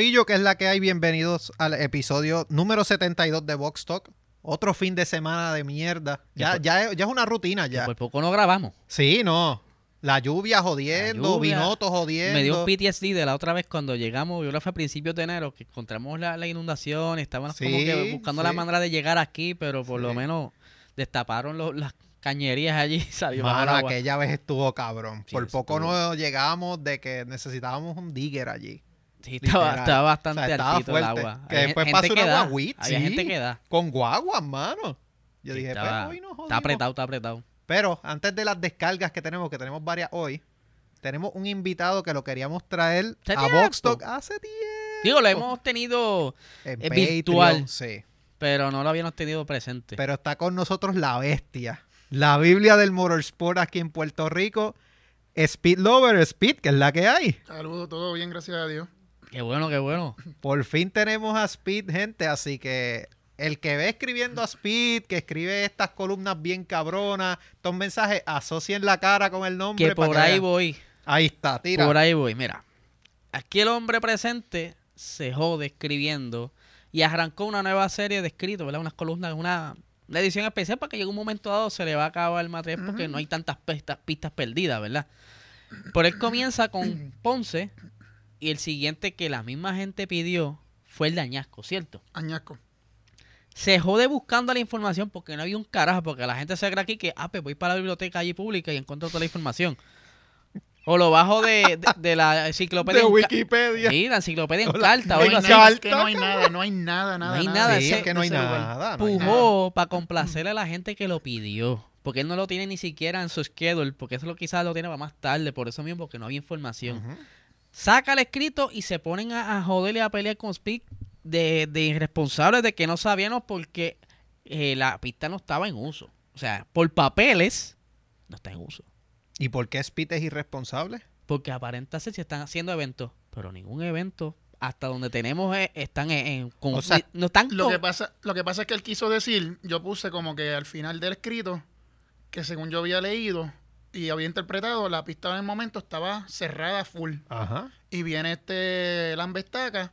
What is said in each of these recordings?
Corillo, que es la que hay, bienvenidos al episodio número 72 de Vox Talk. Otro fin de semana de mierda. Ya, por- ya, es- ya es una rutina ya. Por poco no grabamos. Sí, no. La lluvia jodiendo, lluvia. Vinoto jodiendo. Me dio un PTSD de la otra vez cuando llegamos, yo que fue a principios de enero, que encontramos la, la inundación, estábamos como Sí, que buscando la sí. manera de llegar aquí, pero por Sí. lo menos destaparon los- las cañerías allí y salió Mano, aquella vez estuvo cabrón. Por poco no llegamos de que necesitábamos un digger allí. Sí, estaba, bastante O sea, estaba altito el agua. Que Había después pasó una da, guaguita, Había sí. gente que da. Con guaguas, mano. Yo Sí, dije, estaba- pero hoy no jodimos. Está apretado, está apretado. Pero antes de las descargas que tenemos, que tenemos varias hoy, tenemos un invitado que lo queríamos traer a Talk hace tiempo. Digo, lo hemos tenido, En Patreon, virtual. Sí. pero no lo habíamos tenido presente. Pero está con nosotros la bestia. La Biblia del Motorsport aquí en Puerto Rico. Speed Lover, Speed, que es la que hay. Saludos, todo bien, gracias a Dios. Qué bueno, qué bueno. Por fin tenemos a Speed, gente, así que el que ve escribiendo a Speed, que escribe estas columnas bien cabronas, estos mensajes, asocien la cara con el nombre. Que por ahí voy. Ahí está, tira. Por ahí voy, mira. Aquí el hombre presente se jode escribiendo y arrancó una nueva serie de escritos, ¿verdad? Unas columnas, una, una edición especial para que llegue un momento dado se le va a acabar el material porque no hay tantas pistas, pistas perdidas, ¿verdad? Por él comienza con Ponce y el siguiente que la misma gente pidió fue el de Añasco, ¿cierto? Añasco. Se jode buscando la información porque no había un carajo, porque la gente se cree aquí que, ah, pues voy para la biblioteca allí pública y encuentro toda la información. O lo bajo de, de- de la enciclopedia. de en Wikipedia. Sí, la enciclopedia en carta. No hay Carta, es que no hay nada, no hay nada, nada. hay nada. nada, Sí, ese- es que no hay nada. no hay nada. Pujó para complacerle a la gente que lo pidió. Porque él no lo tiene ni siquiera en su schedule, porque eso lo quizás lo tiene para más tarde, por eso mismo, porque no había información. Saca el escrito y se ponen a, a joder y a pelear con Speak de, de irresponsables de que no sabíamos porque eh, la pista no estaba en uso. O sea, por papeles no está en uso. ¿Y por qué Speed es irresponsable? Porque aparenta ser si están haciendo eventos, pero ningún evento hasta donde tenemos eh, están en, en- con- O sea, no están Lo con- que, pasa, lo que pasa es que él quiso decir, yo puse como que al final del escrito, que según yo había leído y había interpretado, la pista en el momento estaba cerrada full. Ajá. Y viene este Lambestaca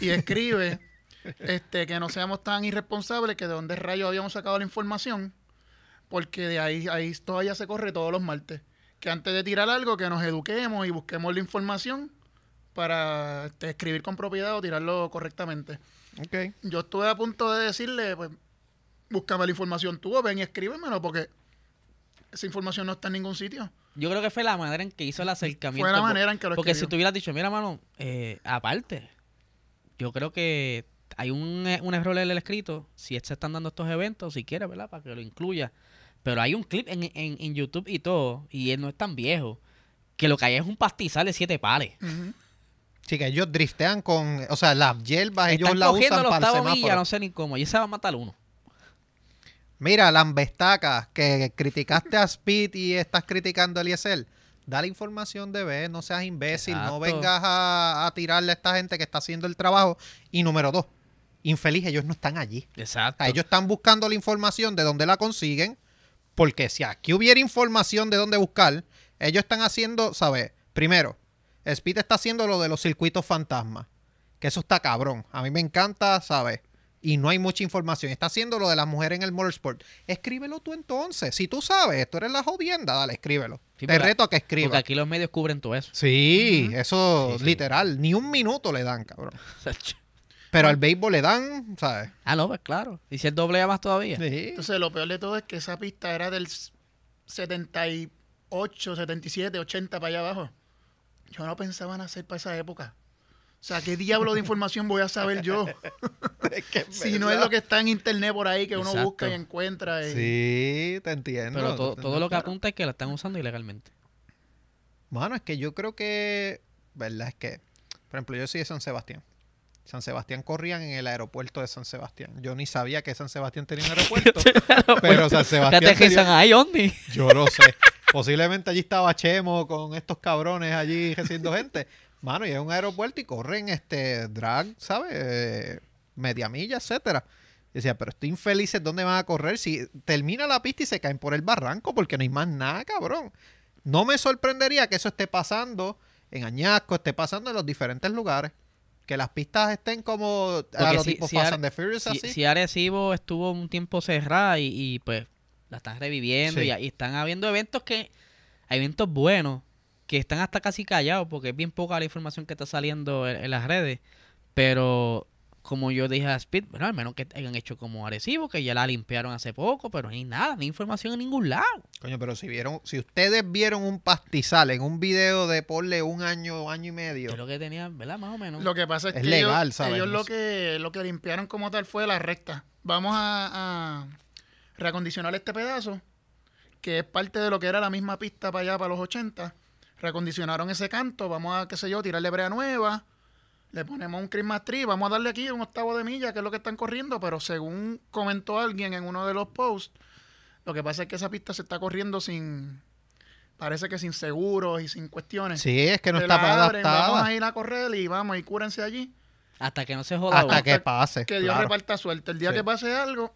y escribe este que no seamos tan irresponsables que de dónde rayos habíamos sacado la información, porque de ahí, ahí todavía se corre todos los martes. Que antes de tirar algo, que nos eduquemos y busquemos la información para este, escribir con propiedad o tirarlo correctamente. Ok. Yo estuve a punto de decirle, pues, búscame la información tú, ven y escríbemelo, porque esa información no está en ningún sitio. Yo creo que fue la manera en que hizo el acercamiento. Fue la por- manera en que lo Porque si tú hubieras dicho, mira, mano, eh, aparte, yo creo que hay un, eh, un error en el escrito. Si se están dando estos eventos, si quieres, ¿verdad? Para que lo incluya. Pero hay un clip en, en, en YouTube y todo, y él no es tan viejo, que lo que hay es un pastizal de siete pares. Sí, que ellos driftean con. O sea, las hierbas ellos Están la cogiendo usan la para el semáforo. no sé ni cómo, y ese va a matar uno. Mira, Lambestaca, que criticaste a Speed y estás criticando a Eliezer. Da la información de ver, no seas imbécil, no vengas a, a tirarle a esta gente que está haciendo el trabajo. Y número dos, infeliz, ellos no están allí. Exacto. ellos están buscando la información de dónde la consiguen, porque si aquí hubiera información de dónde buscar, ellos están haciendo, ¿sabes? Primero, Speed está haciendo lo de los circuitos fantasmas, que eso está cabrón. A mí me encanta, ¿sabes? Y no hay mucha información. Está haciendo lo de las mujeres en el motorsport. Escríbelo tú entonces. Si tú sabes, tú eres la jodienda, dale, escríbelo. Sí, Te porque- reto a que Porque escribas. aquí los medios cubren todo eso. Sí, eso Sí, sí. literal. Ni un minuto le dan, cabrón. Pero al béisbol le dan, ¿sabes? ah, no, pues claro. Y si el doble A más todavía. Sí. Entonces, lo peor de todo es que esa pista era del 78, 77, 80 para allá abajo. Yo no pensaba en hacer para esa época. O sea, ¿qué diablo de información voy a saber yo? Es que si no es lo que está en internet por ahí que uno Exacto. busca y encuentra. y- Sí, te entiendo. Pero todo, te todo lo que apunta es que la están usando ilegalmente. Mano, es que yo creo que, ¿verdad? Es que, por ejemplo, yo soy de San Sebastián. San Sebastián corrían en el aeropuerto de San Sebastián. Yo ni sabía que San Sebastián tenía un aeropuerto, pero San Sebastián te tenía- ahí, Omni. Yo lo sé. Posiblemente allí estaba Chemo con estos cabrones allí recibiendo gente. Mano, y es un aeropuerto y corren este drag, ¿sabes? Eh, media milla, etcétera. Y decía, pero estoy infelices, ¿dónde van a correr? Si termina la pista y se caen por el barranco porque no hay más nada, cabrón. No me sorprendería que eso esté pasando en Añasco, esté pasando en los diferentes lugares. Que las pistas estén como a los si- tipos si Fast Are- and the Furious Si, así. si Arecibo estuvo un tiempo cerrada y, y, pues la están reviviendo Sí. y, y están habiendo eventos que, hay eventos buenos que están hasta casi callados porque es bien poca la información que está saliendo en, en las redes. Pero como yo dije a Speed, bueno, al menos que hayan hecho como Arecibo, que ya la limpiaron hace poco, pero no hay nada, no hay información en ningún lado. Coño, pero si vieron, si ustedes vieron un pastizal en un video de ponle un año, año y medio. Es lo que tenían, ¿verdad? Más o menos. Lo que pasa es, Es que legal, ellos, ¿sabes? ellos lo que lo que limpiaron como tal fue la recta. Vamos a, a reacondicionar este pedazo, que es parte de lo que era la misma pista para allá, para los 80. Reacondicionaron ese canto, vamos a, qué sé yo, tirarle brea nueva. Le ponemos un Christmas tree, vamos a darle aquí un octavo de milla, que es lo que están corriendo, pero según comentó alguien en uno de los posts, lo que pasa es que esa pista se está corriendo sin, parece que sin seguros y sin cuestiones. Sí, es que no está abren, Vamos adaptada a ir a correr y vamos y cúrense allí. Hasta que no se joda hasta uno. que pase. Que Dios claro. reparta suerte. El día Sí. que pase algo,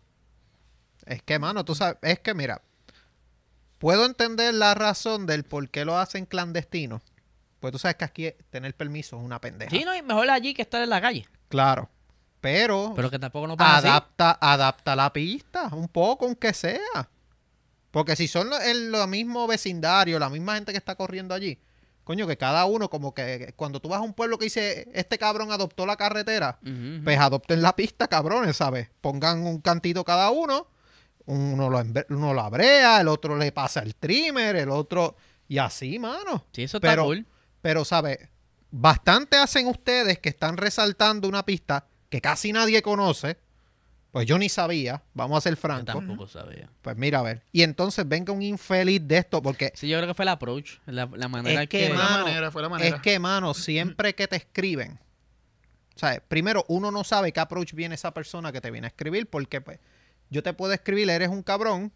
Es que, mano, tú sabes, es que mira, puedo entender la razón del por qué lo hacen clandestino. Pues tú sabes que aquí tener permiso es una pendeja. Sí, no, y mejor allí que estar en la calle. Claro. Pero, Pero que tampoco no pasa así. adapta, adapta la pista un poco, aunque sea. Porque si son en lo mismo vecindario, la misma gente que está corriendo allí, coño, que cada uno, como que cuando tú vas a un pueblo que dice, este cabrón adoptó la carretera, pues adopten la pista, cabrones, ¿sabes? Pongan un cantito cada uno, uno lo, uno lo abrea, el otro le pasa el trimmer, el otro, y así, mano. Sí, eso está Pero, cool. pero, ¿sabes? Bastante hacen ustedes que están resaltando una pista que casi nadie conoce. Pues yo ni sabía, vamos a ser Yo francos. tampoco sabía. Pues mira, a ver. Y entonces venga un infeliz de esto, porque Sí, yo creo que fue el approach, la, la manera Es que, fue que... la mano, manera, fue la manera. es que, mano, siempre que te escriben, ¿sabes? Primero, uno no sabe qué approach viene esa persona que te viene a escribir, porque pues, yo te puedo escribir, eres un cabrón,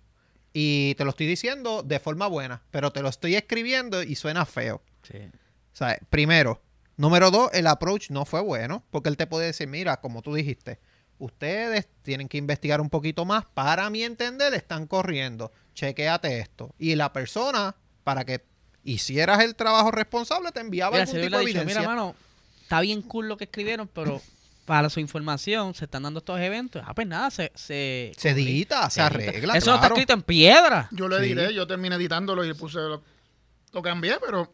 y te lo estoy diciendo de forma buena, pero te lo estoy escribiendo y suena feo. Sí. ¿Sabes? Primero. Número dos, el approach no fue bueno, porque él te puede decir, mira, como tú dijiste, ustedes tienen que investigar un poquito más, para mi entender, están corriendo, chequéate esto. Y la persona, para que hicieras el trabajo responsable, te enviaba Mira, algún tipo de dicho, evidencia. mira, mano, está bien cool lo que escribieron, pero para su información se están dando estos eventos. Ah, pues nada, se... Se, se edita, se arregla, Eso no está escrito en piedra. Yo le Sí. diré, yo terminé editándolo y puse lo, lo cambié, pero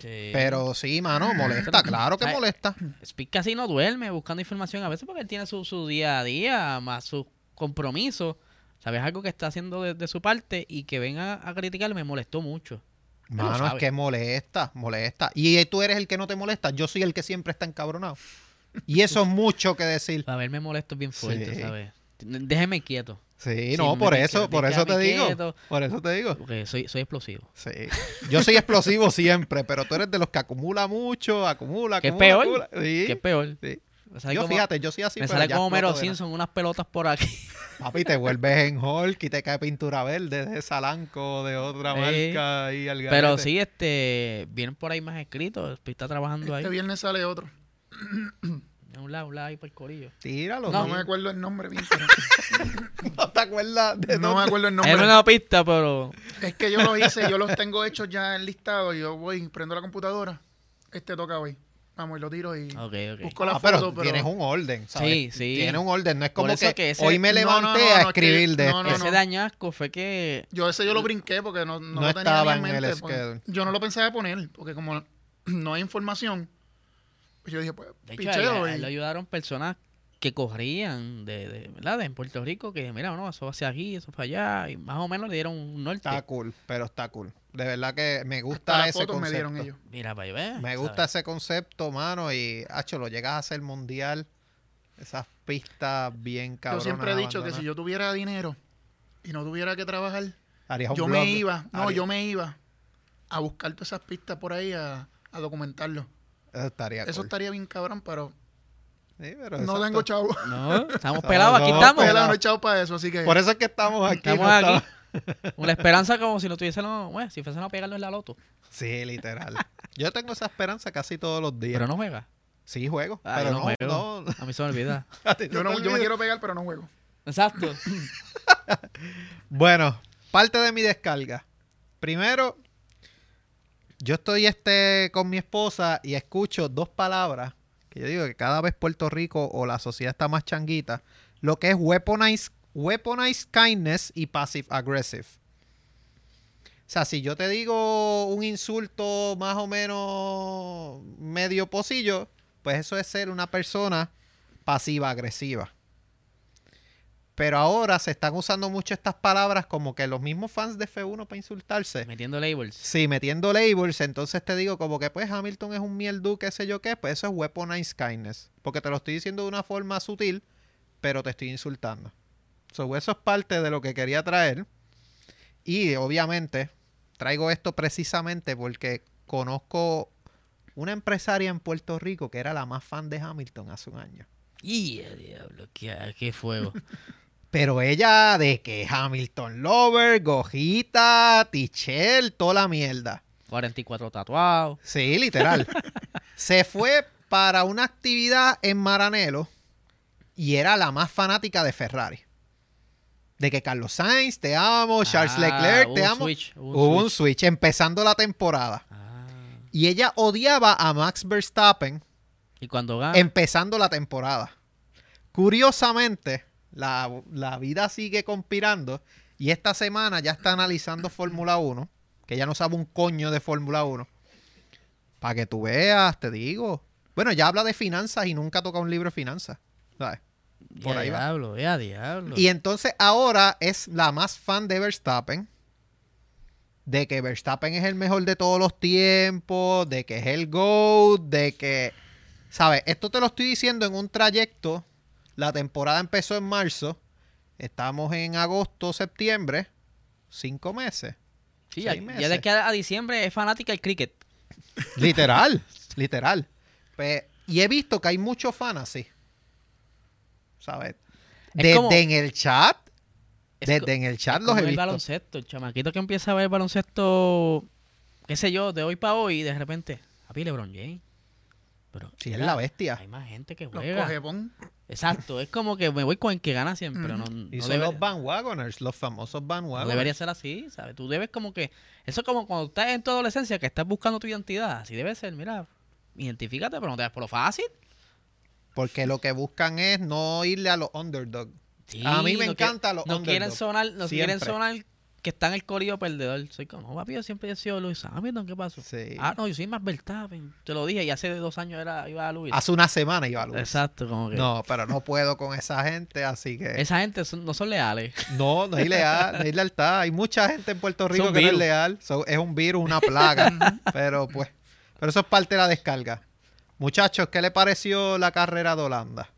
Sí. Pero sí, mano, molesta, claro que molesta. Speed casi no duerme buscando información a veces porque él tiene su, su día a día, más sus compromisos. ¿Sabes? Algo que está haciendo de, de su parte y que venga a criticarlo me molestó mucho. Mano, es que molesta, molesta. Y tú eres el que no te molesta, yo soy el que siempre está encabronado. Y eso es mucho que decir. Para verme molesto es bien fuerte, Sí. ¿sabes? Déjeme quieto, Sí, Sí, no, por eso, por eso te digo. quieto. Por eso te digo. porque soy, soy explosivo. Sí. Yo soy explosivo siempre, pero tú eres de los que acumula mucho, acumula, ¿Qué es acumula. peor? acumula. Sí, ¿Qué es peor? sí. Yo como, fíjate, yo soy así, me pero sale como Mero. Simpson, unas pelotas por aquí. Papi, te vuelves en Hulk y te cae pintura verde de Salanco, de otra Sí. marca y al Pero sí, este, vienen por ahí más escritos. Está trabajando este ahí. viernes sale otro. De un lado, un lado ahí por el corillo. Tíralo. No, No, me acuerdo el nombre bien, no te acuerdas de no me acuerdo el Es nombre. una pista, pero... Es que yo lo hice, yo los tengo hechos ya en listado y yo voy, prendo la computadora. Este toca hoy. Vamos, y lo tiro y busco la Ah, pero foto, pero... tienes un orden, ¿sabes? Sí, sí. Tienes un orden, no es como que, que ese- hoy me No, no, levanté no, a no, es que- escribir de no, no, esto. Ese dañasco fue que... Yo ese yo lo brinqué porque no, no No lo tenía estaba en en el mente. porque schedule. yo no lo pensaba poner, porque como no hay información, pues yo dije, pues, De hecho, picheo. a él- a él y- lo ayudaron personas que corrían de, de, ¿verdad? de en Puerto Rico, que mira, no, eso va hacia aquí, eso para allá, y más o menos le dieron un norte. Está cool, pero está cool. De verdad que me gusta ese fotos me concepto. dieron ellos. Mira, para ver. Me gusta ese concepto, mano, y hacho, lo llegas a hacer mundial. Esas pistas bien Yo cabronas. siempre he dicho que si yo tuviera dinero y no tuviera que trabajar, Harías un yo blog. me iba, no, Harías- yo me iba a buscar todas esas pistas por ahí a, a documentarlo. Eso estaría Eso cool. estaría bien cabrón, pero Sí, pero no tengo chavo. No, estamos No, pelados, aquí no, estamos. no he echado para eso, así que Por eso es que estamos aquí. Estamos no aquí. la esperanza como si lo tuviésemos, bueno, si fuésemos a pegarlo en la loto. Sí, literal. Yo tengo esa esperanza casi todos los días. Pero no juega. Sí, juego. Ah, pero no, no no, juego. A mí se me olvida. yo, no, yo me quiero pegar, pero no juego. Exacto. Bueno, parte de mi descarga. Primero, yo estoy este con mi esposa y escucho dos palabras que yo digo que cada vez Puerto Rico o la sociedad está más changuita, lo que es weaponized, weaponized kindness y passive aggressive. O sea, si yo te digo un insulto más o menos medio pocillo, pues eso es ser una persona pasiva agresiva. Pero ahora se están usando mucho estas palabras como que los mismos fans de F1 para insultarse. Metiendo labels. Sí, metiendo labels, entonces te digo como que pues Hamilton es un mierdu, qué sé yo qué, pues eso es weaponized kindness. Porque te lo estoy diciendo de una forma sutil, pero te estoy insultando. So, eso es parte de lo que quería traer. Y obviamente traigo esto precisamente porque conozco una empresaria en Puerto Rico que era la más fan de Hamilton hace un año. Y diablo, qué, qué fuego. Pero ella de que Hamilton Lover, Gojita, Tichel, toda la mierda. 44 tatuados. Sí, literal. Se fue para una actividad en Maranelo y era la más fanática de Ferrari. De que Carlos Sainz, te amo, Charles Ah, Leclerc, te un amo. switch, hubo un Hubo un switch. switch empezando la temporada. Ah. Y ella odiaba a Max Verstappen Y cuando gana. empezando la temporada. Curiosamente, la, la vida sigue conspirando y esta semana ya está analizando Fórmula 1, que ya no sabe un coño de Fórmula 1. Para que tú veas, te digo. Bueno, ya habla de finanzas y nunca toca un libro de finanzas. ¿sabes? por ya ahí va. diablo, ya diablo. Y entonces ahora es la más fan de Verstappen. De que Verstappen es el mejor de todos los tiempos. De que es el GOAT. De que. ¿Sabes? Esto te lo estoy diciendo en un trayecto. La temporada empezó en marzo. Estamos en agosto, septiembre. Cinco meses. sí, ya, seis ya meses. de que a diciembre es fanática del cricket. Literal. literal. Pues, y he visto que hay muchos fans así. ¿Sabes? Es Desde como- en el chat. Es Desde en el chat es los como he el visto. baloncesto. El chamaquito que empieza a ver baloncesto, qué sé yo, de hoy para hoy, y de repente, papi LeBron James. Pero Sí, es la bestia. Hay más gente que Los juega. cogepón. Exacto, es como que me voy con el que gana siempre. Ujú. No, Y no son debe- los bandwagoners, los famosos no bandwagoners. debería ser así, ¿sabes? Tú debes como que... Eso es como cuando estás en tu adolescencia, que estás buscando tu identidad. Así debe ser, mira, identifícate, pero no te das por lo fácil. Porque lo que buscan es no irle a los underdogs. Sí, A mí me no encanta los No quieren underdogs, sonar, no quieren sonar que están el corillo perdedor. Soy como, no, papi, yo siempre he sido Luis Hamilton, ¿qué pasó? Sí. Ah, no, yo soy más Verstappen. Te lo dije, y hace dos años era, iba a Luis. Hace una semana iba a luz. Exacto, como que... No, pero no puedo con esa gente, así que... Esa gente son- no son leales. No, no hay leal, no hay lealtad. Hay mucha gente en Puerto Rico Son que no es leal. So, es un virus, una plaga. pero pues, pero eso es parte de la descarga. Muchachos, ¿qué le pareció la carrera de Holanda?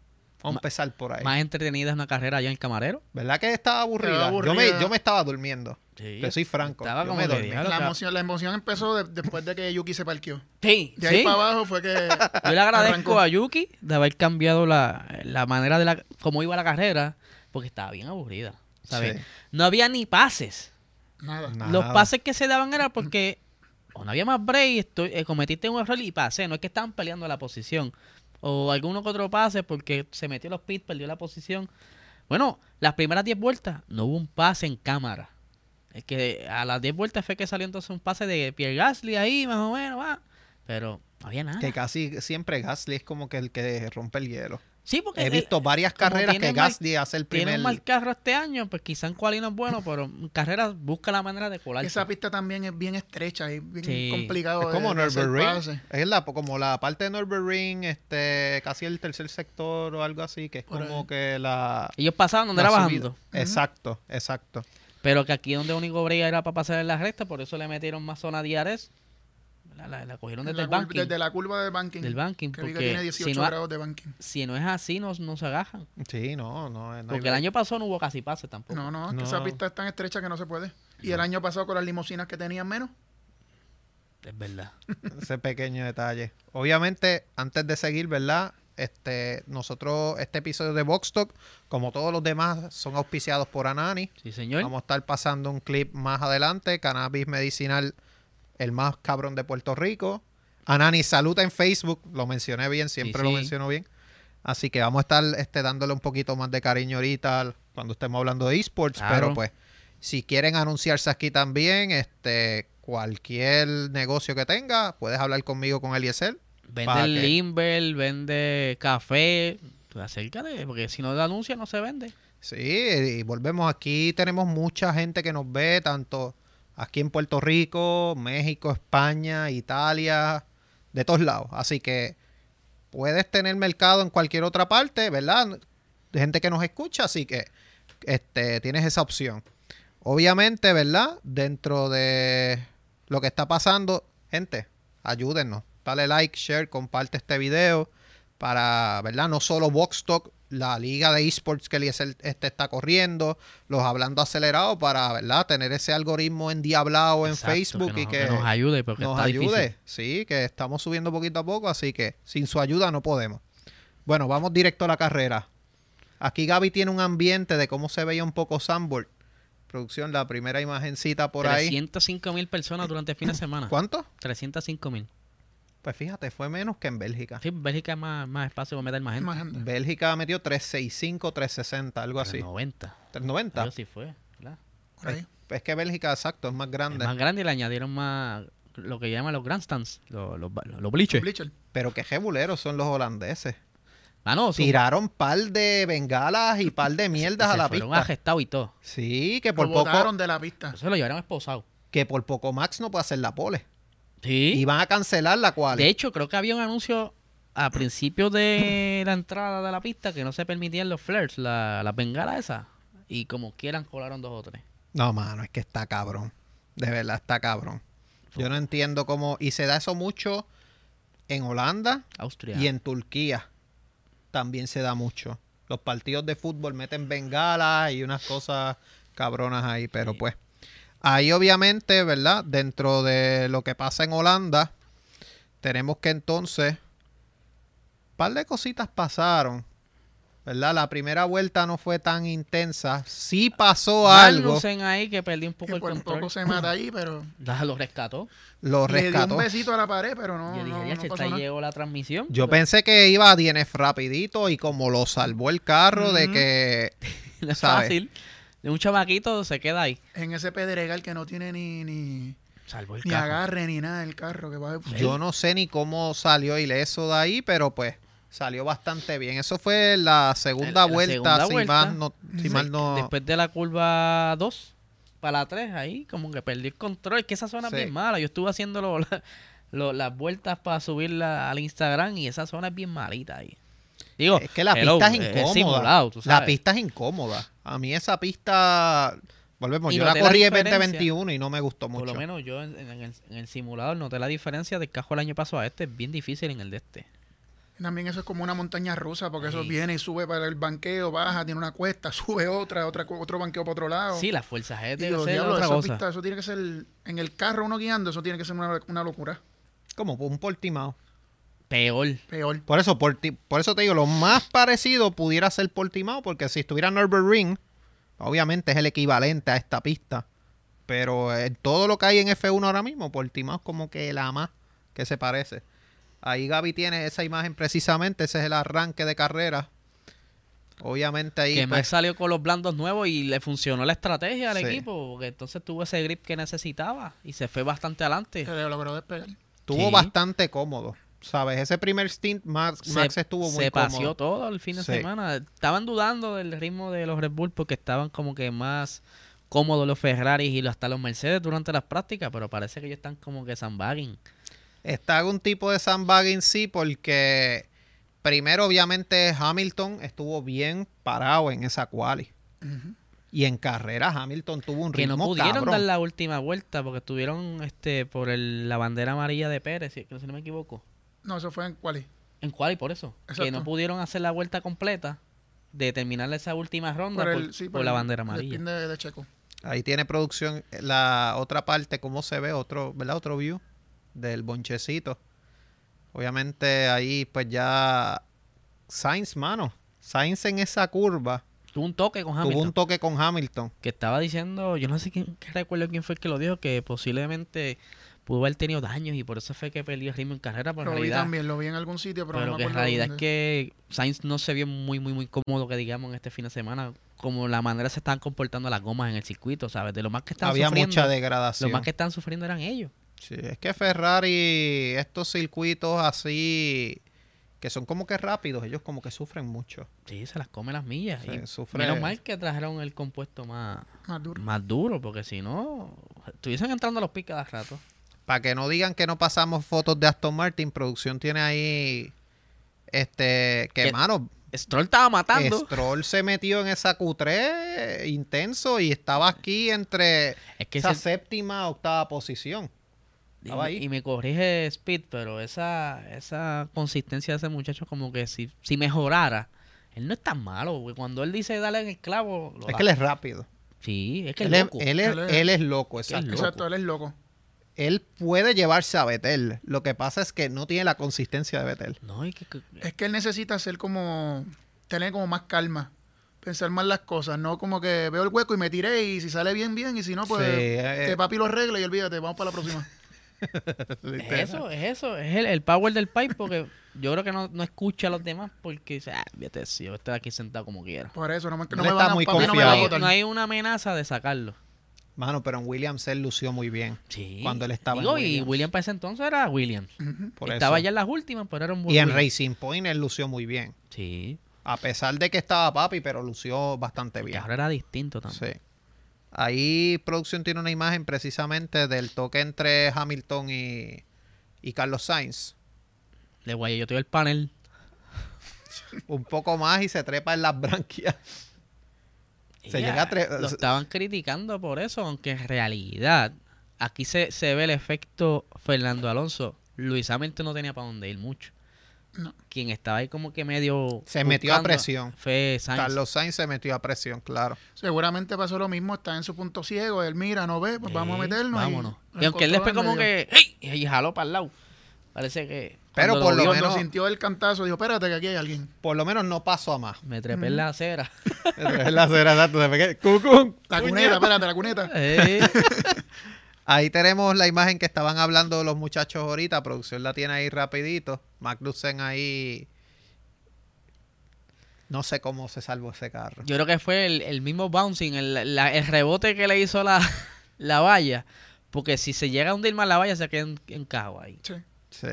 Vamos a empezar por ahí. Más entretenida es una carrera allá en el camarero. ¿Verdad que estaba aburrida? Yo, me, aburrida. yo me estaba durmiendo. Sí. Te soy franco. Estaba yo como me dormí. La emoción, la emoción empezó de- después de que Yuki se parqueó. Sí, De ahí sí. para abajo fue que. Yo le agradezco arrancó. a Yuki de haber cambiado la, la manera de la cómo iba la carrera, porque estaba bien aburrida. ¿sabes? Sí. No había ni pases. Nada. Nada. Los pases que se daban era porque o no había más break, estoy- eh, cometiste un error y pasé. No es que estaban peleando la posición. O alguno que otro pase porque se metió los pits, perdió la posición. Bueno, las primeras 10 vueltas no hubo un pase en cámara. Es que a las 10 vueltas fue que salió entonces un pase de Pierre Gasly ahí, más o menos, va. Pero no había nada. Que casi siempre Gasly es como que el que rompe el hielo. Sí, porque He él- visto varias carreras tiene que mal- Gasly hace el tiene primer... un mal carro este año, pues quizá en quali no es bueno, pero en carreras busca la manera de colarse. Esa pista también es bien estrecha y bien Sí. complicado. Es como de- Nürburgring. Es la, como la parte de Nürburgring, este, casi el tercer sector o algo así, que es Por como ahí. que la... Ellos pasaban donde era subida. bajando. Exacto, exacto. Pero que aquí donde único break era para pasar en la recta, por eso le metieron más zona DRS. La, la- la cogieron desde La el curva- banking. Desde la curva de banking. Del banking, Que vi que porque tiene 18 si no grados de banking. Si no es así, no, no se agajan. Sí, no, no. no Porque el año pasado no hubo casi pase tampoco. No, no, es que No. esa pista es tan estrecha que no se puede. Y el año pasado con las limusinas que tenían menos. Es verdad. ese pequeño detalle. Obviamente, antes de seguir, ¿verdad? Este, nosotros, este episodio de Vox Talk, como todos los demás, son auspiciados por Anani. Sí, señor. Vamos a estar pasando un clip más adelante. Cannabis medicinal, el más cabrón de Puerto Rico. Anani saluda en Facebook, lo mencioné bien, siempre Sí, lo menciono bien. Así que vamos a estar este, dándole un poquito más de cariño ahorita cuando estemos hablando de esports. Claro. Pero pues, si quieren anunciarse aquí también, este, cualquier negocio que tenga, puedes hablar conmigo con Eliezer. Vende el que- limber, vende café. Pues acércate, porque si no lo anuncia no se vende. Sí, y volvemos aquí, tenemos mucha gente que nos ve, tanto aquí en Puerto Rico, México, España, Italia, de todos lados. Así que puedes tener mercado en cualquier otra parte, ¿verdad? De gente que nos escucha, así que este, tienes esa opción. Obviamente, ¿verdad? Dentro de lo que está pasando, gente, ayúdennos. Dale like, share, comparte este video para, ¿verdad? No solo Box Talk, la liga de esports que Eliezer este está corriendo, los hablando acelerados para, ¿verdad? Tener ese algoritmo endiablado en Exacto, Facebook que y que, que nos ayude, porque nos está ayude. difícil. Sí, que estamos subiendo poquito a poco, así que sin su ayuda no podemos. Bueno, vamos directo a la carrera. Aquí Gaby tiene un ambiente de cómo se veía un poco Sandboard. Producción, la primera imagencita por ahí. 305 mil personas durante el fin de semana. ¿Cuánto? 305 mil. Pues fíjate, fue menos que en Bélgica. Sí, Bélgica es más, más espacio para meter más gente. Más gente. Bélgica metió 365, 360, algo así. 90. 390. Algo así fue. Es que Bélgica, exacto, es más Es grande. más grande y le añadieron más lo que llaman los grandstands, los, los, los bleachers. Bleacher. Pero qué jebuleros son los holandeses. Ah, no, su- Tiraron par de bengalas y par de mierdas se a la fueron pista. arrestados y todo. Sí, que por Lo poco de la pista. Eso lo llevaron esposado. que por poco Max no puede hacer la pole. Sí. Y van a cancelar la cual. De hecho, creo que había un anuncio a principios de la entrada de la pista que no se permitían los flares, la, las bengalas esas. Y como quieran, colaron dos o tres. No, mano, es que está cabrón. De verdad, está cabrón. Yo no entiendo cómo. Y se da eso mucho en Holanda Austria. y en Turquía. También se da mucho. Los partidos de fútbol meten bengalas y unas cosas cabronas ahí, pero Sí. pues. Ahí obviamente, ¿verdad? Dentro de lo que pasa en Holanda, tenemos que entonces. Un par de cositas pasaron. ¿Verdad? La primera vuelta no fue tan intensa. Sí pasó algo. Ahí que perdió un poco Que el por control. poco se mata ahí, pero Lo rescató. Lo le dio rescató. un besito a la pared, pero no, Yo dije, no, ya no se pasó está llegó la transmisión. Yo pero pensé que iba a DNF rapidito y como lo salvó el carro de que ¿sabes? fácil. De un chamaquito se queda ahí. En ese pedregal que no tiene ni, ni, Salvó el ni carro. agarre ni nada el carro. que va yo no sé ni cómo salió ileso de ahí, pero pues salió bastante bien. Eso fue la segunda La vuelta, segunda si, vuelta. Mal no, si Sí. mal no... Después de la curva 2 para la 3, ahí como que perdí el control. Es que esa zona Sí. es bien mala. Yo estuve haciendo lo- la- lo- las vueltas para subirla al Instagram y esa zona es bien malita ahí. Digo, es que la hello, pista es es incómoda. simulado, tú la pista es incómoda. A mí esa pista... Volvemos, Y yo la la corrí en diferencia. 2021 y no me gustó por mucho. lo menos yo en, en el, en el simulador noté la diferencia del cajo el año pasado a este. Es bien difícil en el de este. También eso es como una montaña rusa, porque eso viene y sube para el banqueo, baja, tiene una cuesta, sube otra, otra otro banqueo para otro lado. Sí, las fuerzas G Y debe los ser diablos, otra esa cosa. pista, eso tiene que ser, en el carro uno guiando, eso tiene que ser una, una locura. Como un Portimao. Peor. Peor. Por eso, Porti- por eso te digo, lo más parecido pudiera ser Portimao, porque si estuviera Nürburgring, obviamente es el equivalente a esta pista. Pero en todo lo que hay en F1 ahora mismo, Portimao es como que la más que se parece. Ahí Gaby tiene esa imagen precisamente, ese es el arranque de carrera. Obviamente ahí que pues, Max salió con los blandos nuevos y le funcionó la estrategia al Sí. equipo. Porque entonces tuvo ese grip que necesitaba y se fue bastante adelante. Se logró despegar. estuvo Sí. bastante cómodo. ¿Sabes? Ese primer stint, Max, se, Max estuvo muy se cómodo. paseó todo el fin de Sí. semana. Estaban dudando del ritmo de los Red Bull porque estaban como que más cómodos los Ferraris y hasta los Mercedes durante las prácticas, pero parece que ellos están como que sandbagging. Está un tipo de sandbagging sí porque primero obviamente Hamilton estuvo bien parado en esa quali y en carrera Hamilton tuvo un Que ritmo no pudieron cabrón. dar la última vuelta porque estuvieron este por el- la bandera amarilla de Pérez, si, si no me equivoco. No, eso fue en quali. En cual y por eso. Que no pudieron hacer la vuelta completa de terminar esa última ronda por, Por, el, sí, por la el- bandera amarilla. de, de Checo. Ahí tiene producción la otra parte cómo se ve otro, ¿verdad? Otro view del bonchecito. Obviamente ahí pues ya Sainz, mano. Sainz en esa curva Tuvo un toque con Hamilton. tuvo un toque con Hamilton. que estaba diciendo, yo no sé quién, qué recuerdo quién fue el que lo dijo, que posiblemente pudo haber tenido daños y por eso fue que perdió el ritmo en carrera, pero Lo en vi realidad, también, lo vi en algún sitio, pero, pero no que me en acuerdo realidad es que Sainz no se vio muy, muy, muy cómodo, que digamos, en este fin de semana, como la manera se estaban comportando las gomas en el circuito, ¿sabes? De lo más que están Había sufriendo, mucha lo degradación. más que están sufriendo eran ellos. Sí, es que Ferrari, estos circuitos así, que son como que rápidos, ellos como que sufren mucho. Sí, se las come las millas. Sí, y sufre- menos mal que trajeron el compuesto más, Más duro. más duro, porque si no, estuviesen entrando a los piques cada rato. Para que no digan que no pasamos fotos de Aston Martin, producción tiene ahí, este, que Que- mano, Stroll estaba matando. Stroll se metió en esa Q3 intenso y estaba aquí entre Es que esa ese- séptima, octava posición. y, estaba me- ahí. y me corrige Speed, pero esa, esa consistencia de ese muchacho como que si, si mejorara, él no es tan malo, porque cuando él dice dale en el clavo, lo Es da. que él es rápido. Sí, es que Él es es, loco. él es- Él es- él es loco, que es exacto. loco. Exacto, él es loco. Él puede llevarse a Betel. Lo que pasa es que no tiene la consistencia de Betel. No, y que, que- Es que él necesita ser como, tener como más calma, pensar más las cosas, no como que veo el hueco y me tiré y si sale bien, bien, y si no, pues Sí, eh, que papi lo arregle y olvídate, vamos para la próxima. es eso, es eso, es el, el power del pipe, porque yo creo que no, no escucha a los demás porque dice, ah, fíjate, si yo estoy aquí sentado como quiera. Por eso, no me, no Él me está van a, muy papi no me No van a confiado. hay, no hay una amenaza de sacarlo. Mano, pero en Williams él lució muy bien. Sí. Cuando él estaba en Digo, y Williams. William para ese entonces era Williams. Por estaba eso. ya en las últimas, pero era un buen Y en Williams. Racing Point él lució muy bien. Sí. A pesar de que estaba papi, pero lució bastante bien. ahora era distinto también. Sí. Ahí producción tiene una imagen precisamente del toque entre Hamilton y, y Carlos Sainz. De guay, yo tengo el panel. Un poco más y se trepa en las branquias. Se llega a tre- Lo estaban criticando por eso, aunque en realidad aquí se, se ve el efecto Fernando Alonso. Luis Hamilton no tenía para dónde ir mucho. No. Quien estaba ahí como que medio... Se metió a presión. Fue Sainz. Carlos Sainz se metió a presión, claro. Seguramente pasó lo mismo, está en su punto ciego, él mira, no ve, pues vamos a meternos. Vámonos. Y, Y, aunque él después como que... ¡Hey! Y jaló para el lado. Parece que... Pero por lo Cuando menos- sintió el cantazo, dijo, espérate que aquí hay alguien. Por lo menos no pasó a más. Me trepé en la acera. Es la acera, exacto, se me quedó- ¡Cucún! La cuneta, espérate, la cuneta. Eh, Ahí tenemos la imagen que estaban hablando los muchachos ahorita. Producción la tiene ahí rapidito. Magnussen ahí. No sé cómo se salvó ese carro. Yo creo que fue el, el mismo bouncing, el, la- el rebote que le hizo la, la valla. Porque si se llega a hundir más la valla, se queda en, en cajo ahí. Sí. Sí.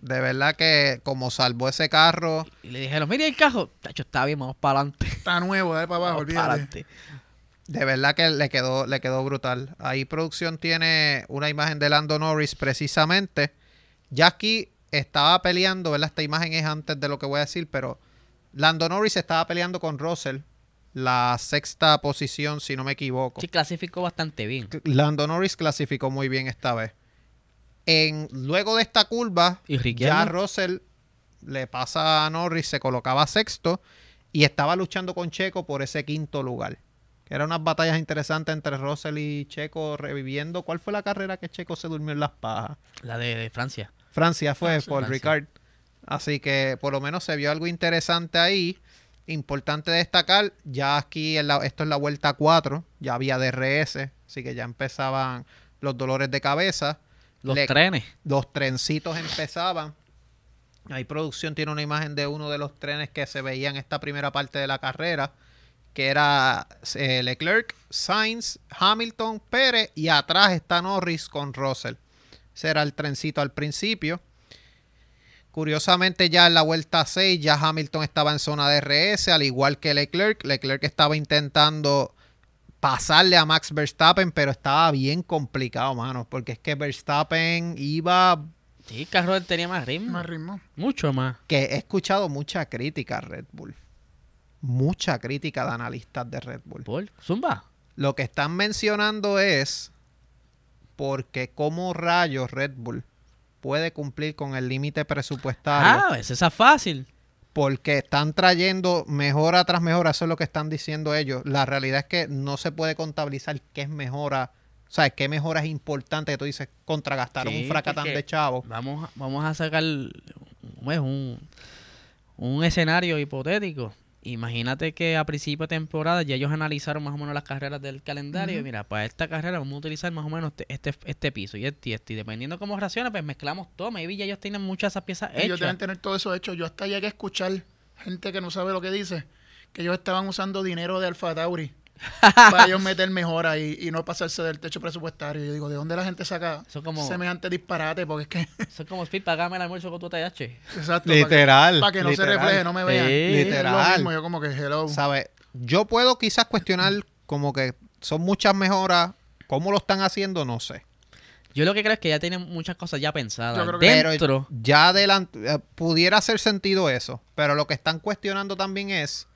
De verdad que como salvó ese carro. Y le dijeron, mira el cajo. Tacho, está bien, vamos para adelante. Está nuevo, dale para abajo, olvídate. adelante. De verdad que le quedó, le quedó brutal. Ahí producción tiene una imagen de Lando Norris precisamente. Aquí estaba peleando, ¿verdad? Esta imagen es antes de lo que voy a decir, pero Lando Norris estaba peleando con Russell. La sexta posición, si no me equivoco. Sí, clasificó bastante bien. Lando Norris clasificó muy bien esta vez. En, luego de esta curva, ¿Y Ricciardo? ya Russell le pasa a Norris, se colocaba sexto y estaba luchando con Checo por ese quinto lugar. Eran unas batallas interesantes entre Russell y Checo reviviendo. ¿Cuál fue la carrera que Checo se durmió en las pajas? La de, de Francia. Francia fue Francia. por Francia. Ricard. Así que por lo menos se vio algo interesante ahí. Importante destacar, ya aquí en la- esto es la vuelta 4, ya había DRS, así que ya empezaban los dolores de cabeza. Los Le- trenes. los trencitos empezaban. Ahí producción tiene una imagen de uno de los trenes que se veía en esta primera parte de la carrera, que era eh, Leclerc, Sainz, Hamilton, Pérez y atrás está Norris con Russell. Ese era el trencito al principio. Curiosamente ya en la vuelta 6 ya Hamilton estaba en zona de RS, al igual que Leclerc. Leclerc estaba intentando pasarle a Max Verstappen, pero estaba bien complicado, mano, porque es que Verstappen iba Sí, el carro tenía más ritmo. Más ritmo. Mucho más. que he escuchado mucha crítica a Red Bull. Mucha crítica de analistas de Red Bull. Por Zumba. Lo que están mencionando es porque como rayos Red Bull puede cumplir con el límite presupuestario Ah, esa es fácil. Porque están trayendo mejora tras mejora, eso es lo que están diciendo ellos. La realidad es que no se puede contabilizar qué es mejora, o sea, qué mejora es importante que tú dices contra gastar Sí, un fracatán de chavo. Vamos, a- vamos a sacar pues, un, un escenario hipotético. Imagínate que a principio de temporada ya ellos analizaron más o menos las carreras del calendario. y Mira, para esta carrera vamos a utilizar más o menos este, este, este piso y este y este. Y dependiendo cómo reacciona, pues mezclamos todo. Maybe ya ellos tienen muchas esas piezas Ellos hechas. deben tener todo eso hecho. Yo hasta llegué a escuchar gente que no sabe lo que dice, que ellos estaban usando dinero de Alfa Tauri para ellos meter mejor ahí y no pasarse del techo presupuestario. Yo digo, ¿de dónde la gente saca Eso como- semejante disparate? Porque es que, Eso es como Speed, pagame el almuerzo con tu TH. exacto, Literal, para que, para que no literal. se refleje, no me vean. Sí. Literal. mismo, yo como que hello. ¿Sabes? Yo puedo quizás cuestionar como que son muchas mejoras. ¿Cómo lo están haciendo? No sé. Yo lo que creo es que ya tienen muchas cosas ya pensadas. Yo creo que- Pero Dentro. ya adelante, eh, pudiera hacer sentido eso. Pero lo que están cuestionando también es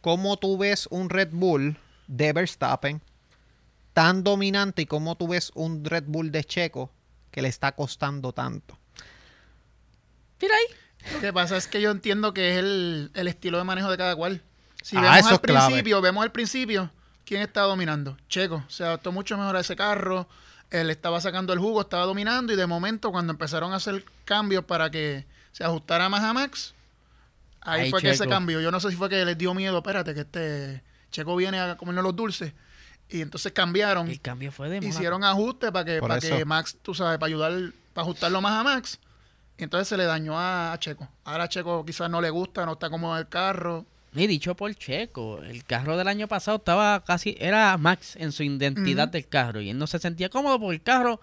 cómo tú ves un Red Bull de Verstappen tan dominante y cómo tú ves un Red Bull de Checo que le está costando tanto. Mira ahí. Lo que pasa es que yo entiendo que es el, el estilo de manejo de cada cual. Si Ah, vemos eso al clave. principio, vemos al principio, ¿quién estaba dominando? Checo. Se adaptó mucho mejor a ese carro. Él estaba sacando el jugo, estaba dominando. Y de momento, cuando empezaron a hacer cambios para que se ajustara más a Max, ahí Ahí fue que se cambió. Yo no sé si fue que les dio miedo, espérate, que este Checo viene a comernos los dulces. Y entonces cambiaron. El cambio fue de. Hicieron ajustes para que, Por para eso. que Max, tú sabes, para ayudar, para ajustarlo más a Max. Y entonces se le dañó a, Checo. Ahora a Checo quizás no le gusta, no está cómodo en el carro. Y dicho por Checo, el carro del año pasado estaba casi, era Max en su identidad del carro. Y él no se sentía cómodo porque el carro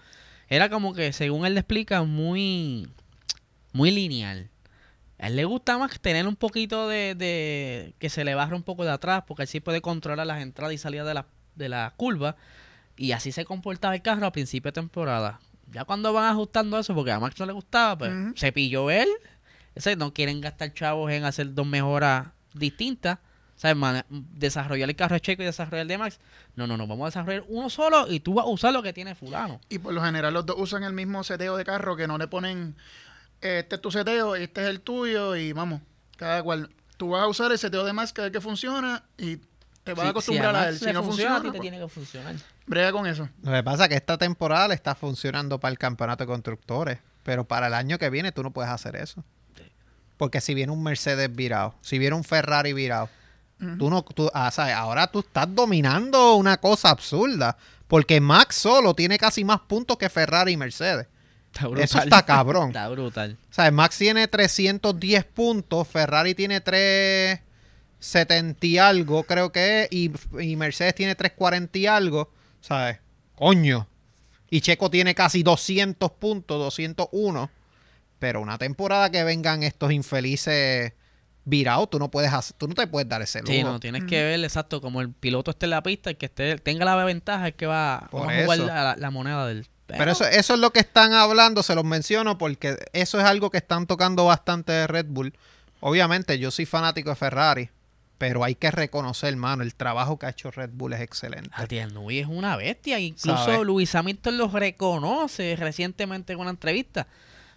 era como que, según él le explica, muy, muy lineal. A él le gusta más tener un poquito de, de- que se le baje un poco de atrás, porque así puede controlar las entradas y salidas de la, de la curva. Y así se comportaba el carro a principio de temporada. Ya cuando van ajustando eso, porque a Max no le gustaba, pues Ujú. se pilló él. Ese no quieren gastar chavos en hacer dos mejoras distintas. ¿Sabes? Man- desarrollar el carro de Checo y desarrollar el de Max. No, no, no. Vamos a desarrollar uno solo y tú vas a usar lo que tiene fulano. Y por lo general los dos usan el mismo seteo de carro que no le ponen, este es tu seteo, este es el tuyo y vamos, cada cual. Tú vas a usar el seteo de Max que es el que funciona y te vas a acostumbrar si a, él. Si no funciona, funciona, a ti te pues, tiene que funcionar. brega con eso. Lo que pasa es que esta temporada le está funcionando para el campeonato de constructores, pero para el año que viene tú no puedes hacer eso. Porque si viene un Mercedes virado, si viene un Ferrari virado, tú no, tú, ah, ¿sabes? ahora tú estás dominando una cosa absurda, porque Max solo tiene casi más puntos que Ferrari y Mercedes. Está Eso está cabrón. Está brutal. O sea, Max tiene 310 puntos, Ferrari tiene 370 y algo, creo que es, y, y Mercedes tiene 340 y algo, ¿sabes? Coño. Y Checo tiene casi 200 puntos, 201. Pero una temporada que vengan estos infelices virados, tú no puedes hacer, tú no te puedes dar ese lujo. Sí, no, tienes que ver exacto como el piloto esté en la pista, el que esté, tenga la ventaja es que va, a jugar la moneda del. Pero eso, eso es lo que están hablando, se los menciono porque eso es algo que están tocando bastante de Red Bull. Obviamente yo soy fanático de Ferrari, pero hay que reconocer, hermano, el trabajo que ha hecho Red Bull es excelente. Adrián Newey es una bestia. Incluso ¿Sabe? Luis Hamilton lo reconoce recientemente en una entrevista.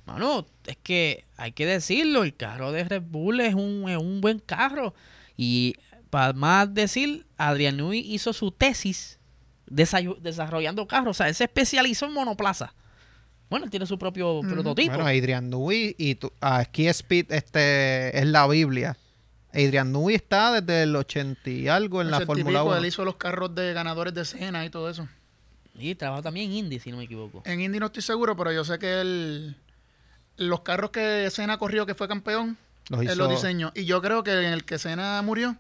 Mano, es que hay que decirlo, el carro de Red Bull es un, es un buen carro. Y para más decir, Adrián Newey hizo su tesis desarrollando carros. O sea, él se especializó en monoplaza. Bueno, él tiene su propio prototipo. Bueno, Adrian Newey y tu, aquí Speed este, es la Biblia. Adrian Newey está desde el 80 y algo en El la Fórmula 1. Él hizo los carros de ganadores de cena y todo eso. y trabaja también en Indy, si no me equivoco. En Indy no estoy seguro, pero yo sé que él, los carros que Senna corrió, que fue campeón, Los él los diseñó. Y yo creo que en el que Senna murió,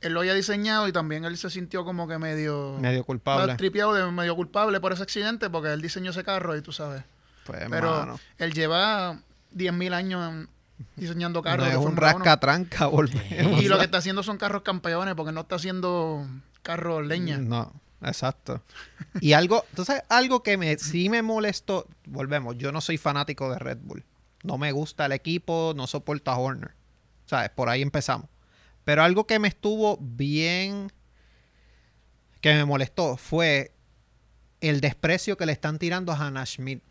él lo había diseñado y también él se sintió como que medio... medio culpable. tripeado, de medio culpable por ese accidente porque él diseñó ese carro y tú sabes. Pues, Pero él lleva 10.000 años en- diseñando no carros. es de un Fórmula 1. rascatranca, volvemos. Y lo que está haciendo son carros campeones porque no está haciendo carros leña. No, exacto. Y algo, entonces, algo que me, sí me molestó, volvemos, yo no soy fanático de Red Bull. No me gusta el equipo, no soporto a Horner. ¿Sabes? Por ahí empezamos. Pero algo que me estuvo bien, que me molestó, fue el desprecio que le están tirando a Hannah Schmidt.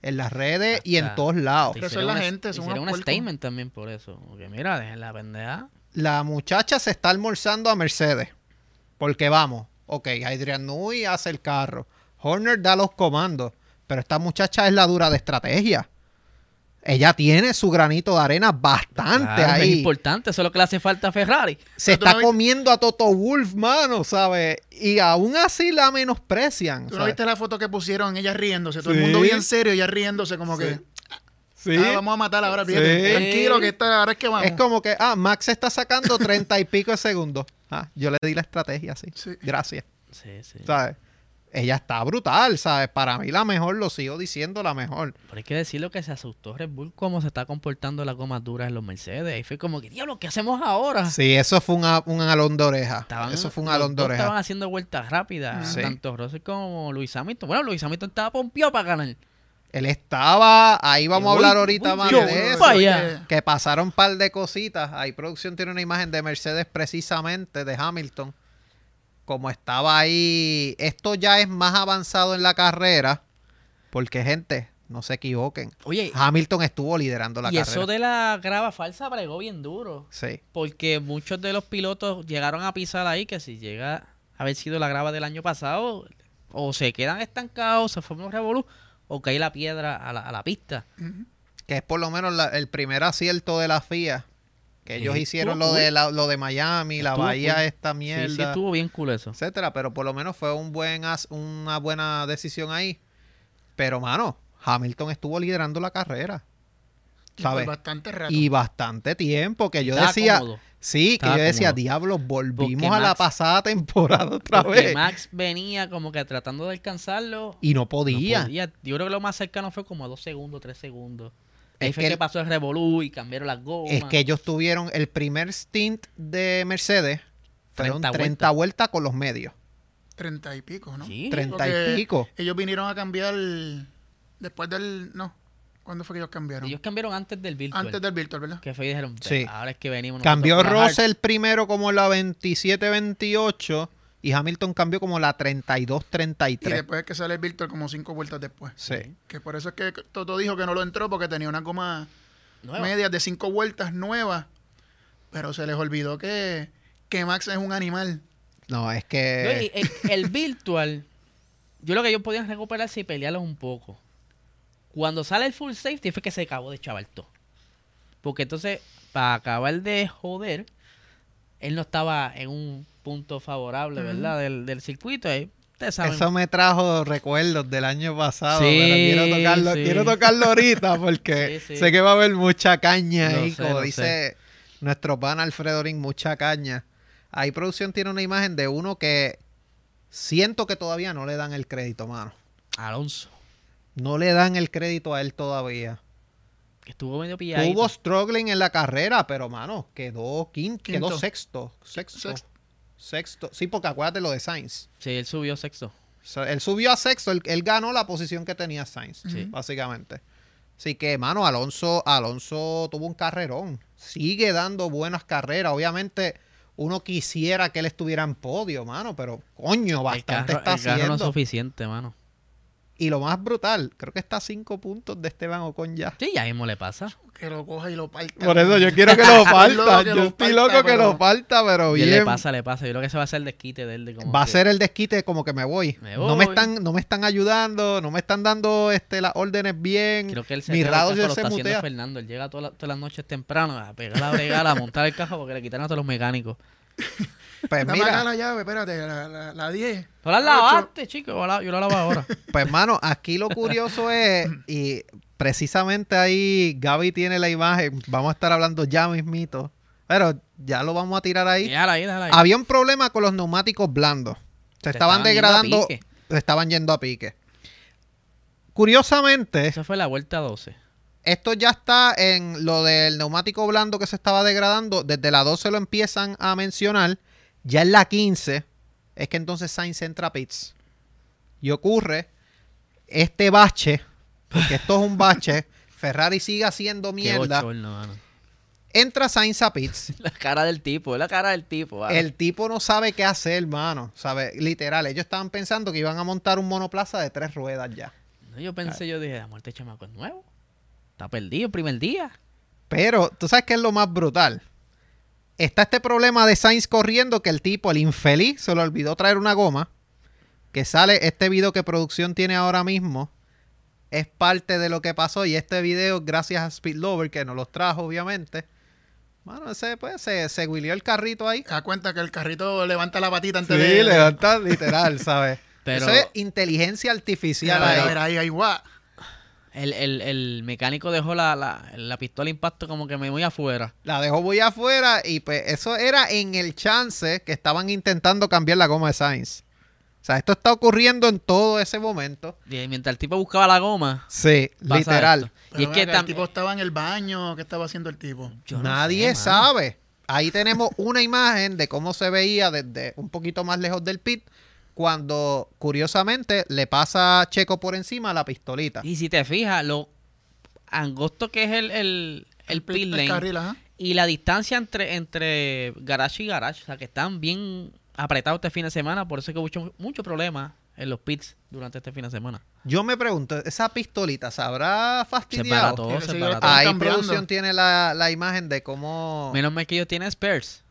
En las redes y en todos lados. Pero eso es la gente, unos un statement también por eso. Porque mira, dejen la pendeja. La muchacha se está almorzando a Mercedes. Porque vamos, ok, Adrian Newey hace el carro. Horner da los comandos. Pero esta muchacha es la dura de estrategia. Ella tiene su granito de arena bastante Claro, Es ahí. importante, eso es lo que le hace falta a Ferrari. Se está no comiendo a Toto Wolf, mano, ¿sabes? Y aún así la menosprecian. ¿Tú no viste la foto que pusieron? Ella riéndose. Todo Sí. el mundo bien serio, ella riéndose como Sí. que... Sí. "Ah, vamos a matar ahora, fíjate. Sí. Tranquilo, que esta, ahora es que vamos. Es como que, ah, Max está sacando treinta y pico de segundos. Ah, yo le di la estrategia, sí. Sí. Gracias. Sí, sí. ¿Sabes? Ella está brutal, ¿sabes? Para mí la mejor, lo sigo diciendo la mejor. Pero hay que decirlo que se asustó Red Bull cómo se está comportando las gomas duras en los Mercedes. Y fue como que, diablo, ¿qué hacemos ahora? Sí, eso fue un, a- un alón de oreja. Estaban- eso fue un alón de dos estaban oreja. haciendo vueltas rápidas, Sí. tanto Russell como Luis Hamilton. Bueno, Luis Hamilton estaba pompeado para ganar. Él estaba, ahí vamos a hablar ahorita voy más yo, de eso. vaya. Que pasaron un par de cositas. Ahí producción tiene una imagen de Mercedes precisamente, de Hamilton. Como estaba ahí. Esto ya es más avanzado en la carrera. Porque, gente, no se equivoquen. Oye, Hamilton estuvo liderando la y carrera. eso de la grava falsa bregó bien duro. Sí. Porque muchos de los pilotos llegaron a pisar ahí que si llega a haber sido la grava del año pasado, o se quedan estancados, se forma un revolú, o cae la piedra a la, a la pista. Que es por lo menos la- el primer acierto de la FIA. Que ellos Sí, hicieron lo de, la- lo de Miami, la Estuvo bahía cool. esta Sí, mierda. sí, estuvo bien cool eso. etcétera, pero por lo menos fue un buen una buena decisión ahí. Pero mano, Hamilton estuvo liderando la carrera, Y ¿sabes? bastante rato. Y bastante tiempo que yo Estaba decía, cómodo. sí, que yo decía, cómodo. diablo, volvimos a la pasada temporada otra vez Max venía como que tratando de alcanzarlo. y no no podía. podía. Yo creo que lo más cercano fue como a dos segundos, tres segundos. Es que que, pasó el revolú y cambiaron las gomas. Es que ellos tuvieron el primer stint de Mercedes fueron 30 30 vueltas con los medios, Treinta y pico, ¿no? Sí. 30 Porque y pico. Ellos vinieron a cambiar después del... No. ¿Cuándo fue que ellos cambiaron? Ellos cambiaron antes del virtual. Antes del Virtual, ¿verdad? Que fue y dijeron, Sí. ahora es que venimos. Cambió Russell Hearts". primero como la 27-28 y Hamilton cambió como la Y 32-33. después es que sale el Virtual como cinco vueltas después. Sí. Que por eso es que Toto dijo que no lo entró porque tenía una goma Nueva. medias de cinco vueltas nuevas. Pero se les olvidó que, que Max es un animal. No, es No, que... y el, el virtual, yo lo que ellos podían recuperarse y pelearlos un poco. Cuando sale el full safety fue que se acabó de chaval todo. Porque entonces, para acabar de joder, él no estaba en un punto favorable, ¿verdad? Del, del circuito. Ahí. Eso me trajo recuerdos del año pasado, Sí, pero quiero tocarlo, sí. quiero tocarlo ahorita porque Sí, sí. sé que va a haber mucha caña Lo ahí, sé, como dice nuestro pan Alfredo Ring, mucha caña. Ahí producción tiene una imagen de uno que siento que todavía no le dan el crédito, mano. Alonso, No le dan el crédito a él todavía. estuvo medio pillado. Tuvo struggling en la carrera, pero mano, quedó quinto, Quinto. quedó sexto, sexto, Sexto. Sexto. Sí, porque acuérdate lo de Sainz. Sí, él subió sexto. Él subió a sexto, él, él ganó la posición que tenía Sainz, Sí. básicamente. Así que, mano, Alonso, Alonso tuvo un carrerón. Sigue dando buenas carreras. Obviamente, uno quisiera que él estuviera en podio, mano, pero coño, bastante el carro, está el carro no es haciendo. suficiente, mano. Y lo más brutal, creo que está a cinco puntos de Esteban Ocon ya. Sí, ya mismo le pasa. Que lo coja y lo parta. Por eso yo quiero que lo que Yo lo estoy parta, loco que pero- lo falta, pero Y él bien. le pasa, le pasa. Yo creo que ese va a ser el desquite de él. De como Va a que- ser el desquite como que me voy. Me No me voy. están, no me están ayudando, no me están dando este las órdenes bien. Creo que Mi radio cajo se lo está haciendo mutea. Fernando. Él llega toda la- todas las noches temprano a pegar la bregada, a montar el cajo porque le quitaron a todos los mecánicos. Pues Dame acá mira, la llave, espérate, la, la, la 10. ¿No la lavaste, chico? Yo la, yo la lavo ahora. pues mano, aquí lo curioso es, y precisamente ahí Gaby tiene la imagen, vamos a estar hablando ya mismito, pero ya lo vamos a tirar ahí. Déjala ahí, déjala ahí. Había un problema con los neumáticos blandos. Se Se estaban estaban degradando, se estaban yendo a pique. Curiosamente, Esa fue la vuelta 12. Esto ya está en lo del neumático blando que se estaba degradando. Desde la 12 lo empiezan a mencionar. Ya en la 15 es que entonces Sainz entra a pits. Y ocurre este bache, porque esto es un bache. Ferrari sigue haciendo mierda. Entra Sainz a pits. La cara del tipo, la cara del tipo. El tipo no sabe qué hacer, hermano. Sabe, literal, ellos estaban pensando que iban a montar un monoplaza de tres ruedas ya. No, yo pensé, yo dije, amor, este chamaco es nuevo. Está perdido el primer día. Pero, ¿tú sabes qué es lo más brutal? Está este problema de Sainz corriendo que el tipo, el infeliz, se le olvidó traer una goma. Que sale este video que producción tiene ahora mismo. Es parte de lo que pasó. Y este video, gracias a Speed Lover, que nos los trajo, obviamente. Bueno, ese, pues, se, se huilió el carrito ahí. Te das cuenta que el carrito levanta la patita antes Sí, de... levanta literal, ¿sabes? Pero- Eso es inteligencia artificial ahí. mira, mira, ahí, ahí, guau. El, el, el mecánico dejó la, la, la pistola de impacto como que me muy afuera. La dejó muy afuera y pues eso era en el chance que estaban intentando cambiar la goma de Sainz. O sea, esto está ocurriendo en todo ese momento. Y mientras el tipo buscaba la goma, Sí, literal. Y es que el tipo estaba en el baño. ¿Qué estaba haciendo el tipo? yo no Nadie sé, sabe. Ahí tenemos una imagen de cómo se veía desde un poquito más lejos del pit cuando curiosamente le pasa a Checo por encima la pistolita. Y si te fijas, lo angosto que es el, el, el pit El lane carril, y la distancia entre, entre garage y garage, o sea, que están bien apretados este fin de semana, por eso es que hubo mucho, mucho problema en los pits durante este fin de semana. Yo me pregunto, ¿esa pistolita se habrá Se fastidiado? se barató. Están Ahí cambiando. producción tiene la, la imagen de cómo... Menos mal que ellos tienen spares.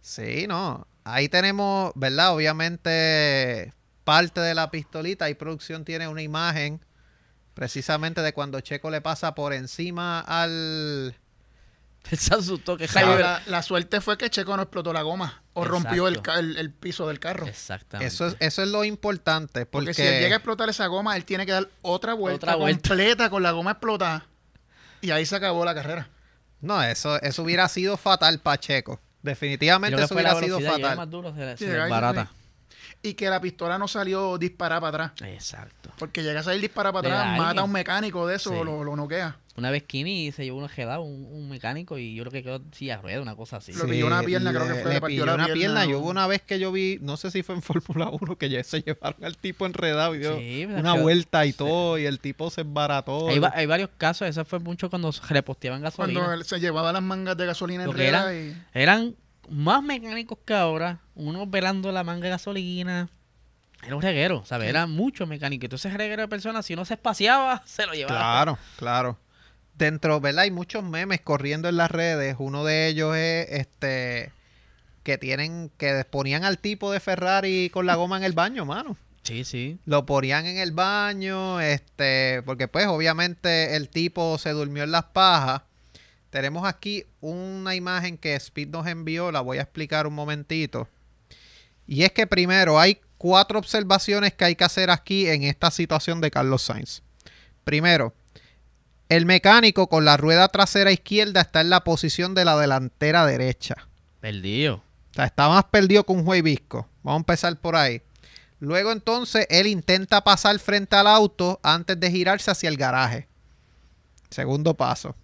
Sí, no. Ahí tenemos, ¿verdad? Obviamente parte de la pistolita. Ahí producción tiene una imagen precisamente de cuando Checo le pasa por encima al... Se asustó que Jaime... la, la suerte fue que Checo no explotó la goma o rompió el, piso del carro. Exactamente. Eso es, eso es lo importante. Porque, Porque si él llega a explotar esa goma, él tiene que dar otra vuelta, Otra vuelta. completa con la goma explotada. Y ahí se acabó la carrera. No, eso, eso hubiera sido fatal para Checo. Definitivamente eso hubiera sido fatal. más duro, se, Sí, se ahí desbarata. Y que la pistola no salió disparada para atrás. Exacto. Porque llega a salir disparada para atrás, mata a un mecánico de eso, Sí. lo, lo noquea. Una vez Kimi se llevó una jedada, un, un mecánico, y yo creo que quedó silla rueda, una cosa así. Lo pilló una pierna, creo que fue, Le le partió pilló la una pierna, Yo hubo una vez que yo vi, no sé si fue en Fórmula 1, que ya se llevaron al tipo enredado y dio Sí, pues, una vuelta y sí. todo, y el tipo se embarató. Hay, va- hay varios casos, eso fue mucho cuando se reposteaban gasolina. Cuando él se llevaba las mangas de gasolina enredadas era- y... Eran más mecánicos que ahora, unos velando la manga de gasolina. Era un reguero, ¿sabes? Eran muchos mecánicos. Entonces, ese reguero de personas, si no se espaciaba, se lo llevaba. Claro, claro. Dentro, ¿verdad? Hay muchos memes corriendo en las redes. Uno de ellos es este que tienen, que ponían al tipo de Ferrari con la goma en el baño, mano. Sí, sí. Lo ponían en el baño, este, porque pues obviamente el tipo se durmió en las pajas. Tenemos aquí una imagen que Speed nos envió, la voy a explicar un momentito. Y es que primero hay cuatro observaciones que hay que hacer aquí en esta situación de Carlos Sainz. Primero, el mecánico con la rueda trasera izquierda está en la posición de la delantera derecha. Perdido. O sea, está más perdido que un juez visco. Vamos a empezar por ahí. Luego entonces él intenta pasar frente al auto antes de girarse hacia el garaje. Segundo paso.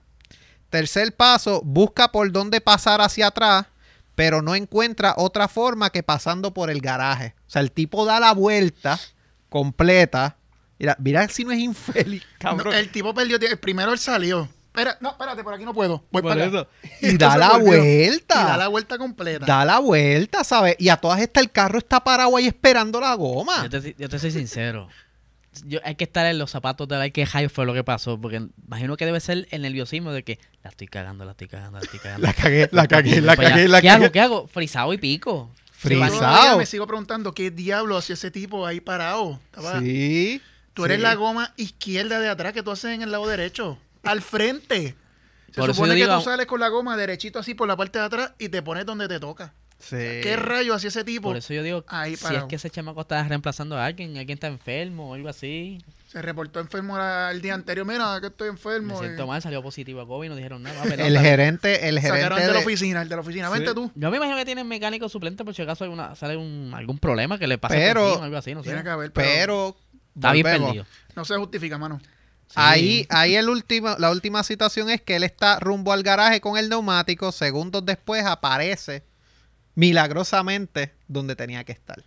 Tercer paso, busca por dónde pasar hacia atrás, pero no encuentra otra forma que pasando por el garaje. O sea, el tipo da la vuelta completa. Mira, mira si no es infeliz, cabrón. No, el tipo perdió... Primero él salió. Espera, no, espérate, por aquí no puedo. Voy Por para eso. acá. Y da la volvió. vuelta. Y da la vuelta completa. Da la vuelta, ¿sabes? Y a todas estas el carro está parado ahí esperando la goma. Yo te, yo te soy sincero. Yo, hay que estar en los zapatos de la que Jaime fue lo que pasó. Porque imagino que debe ser el nerviosismo de que la estoy cagando, la estoy cagando, la estoy cagando. La cagué, la cagué, la cagué, la ¿Qué hago? cagué. ¿Qué hago? Frisado y pico. Frisado. me sigo preguntando qué diablo hacía ese tipo ahí parado. Estaba- Sí. Tú eres sí. la goma izquierda de atrás que tú haces en el lado derecho. Al frente. Se Por supone que digo- tú sales con la goma derechito así por la parte de atrás y te pones donde te toca. Sí. ¿Qué rayo hacía ese tipo? Por eso yo digo, Ahí si es que ese chamaco está reemplazando a alguien, alguien está enfermo o algo así. Se reportó enfermo el día anterior. Mira, que estoy Me enfermo. siento y mal, salió positivo a COVID y no dijeron nada. pero El gerente, el gerente Sacaron de la oficina, el de la oficina. Vente Sí. tú. Yo me imagino que tienen mecánico suplente por si acaso hay una, sale un, algún problema que le pase Pero- encima, algo así, no sé. Tiene que haber, pero, pero Está bien perdido. no se justifica, mano. Sí. Ahí, ahí el último, la última situación es que él está rumbo al garaje con el neumático. Segundos después aparece milagrosamente donde tenía que estar.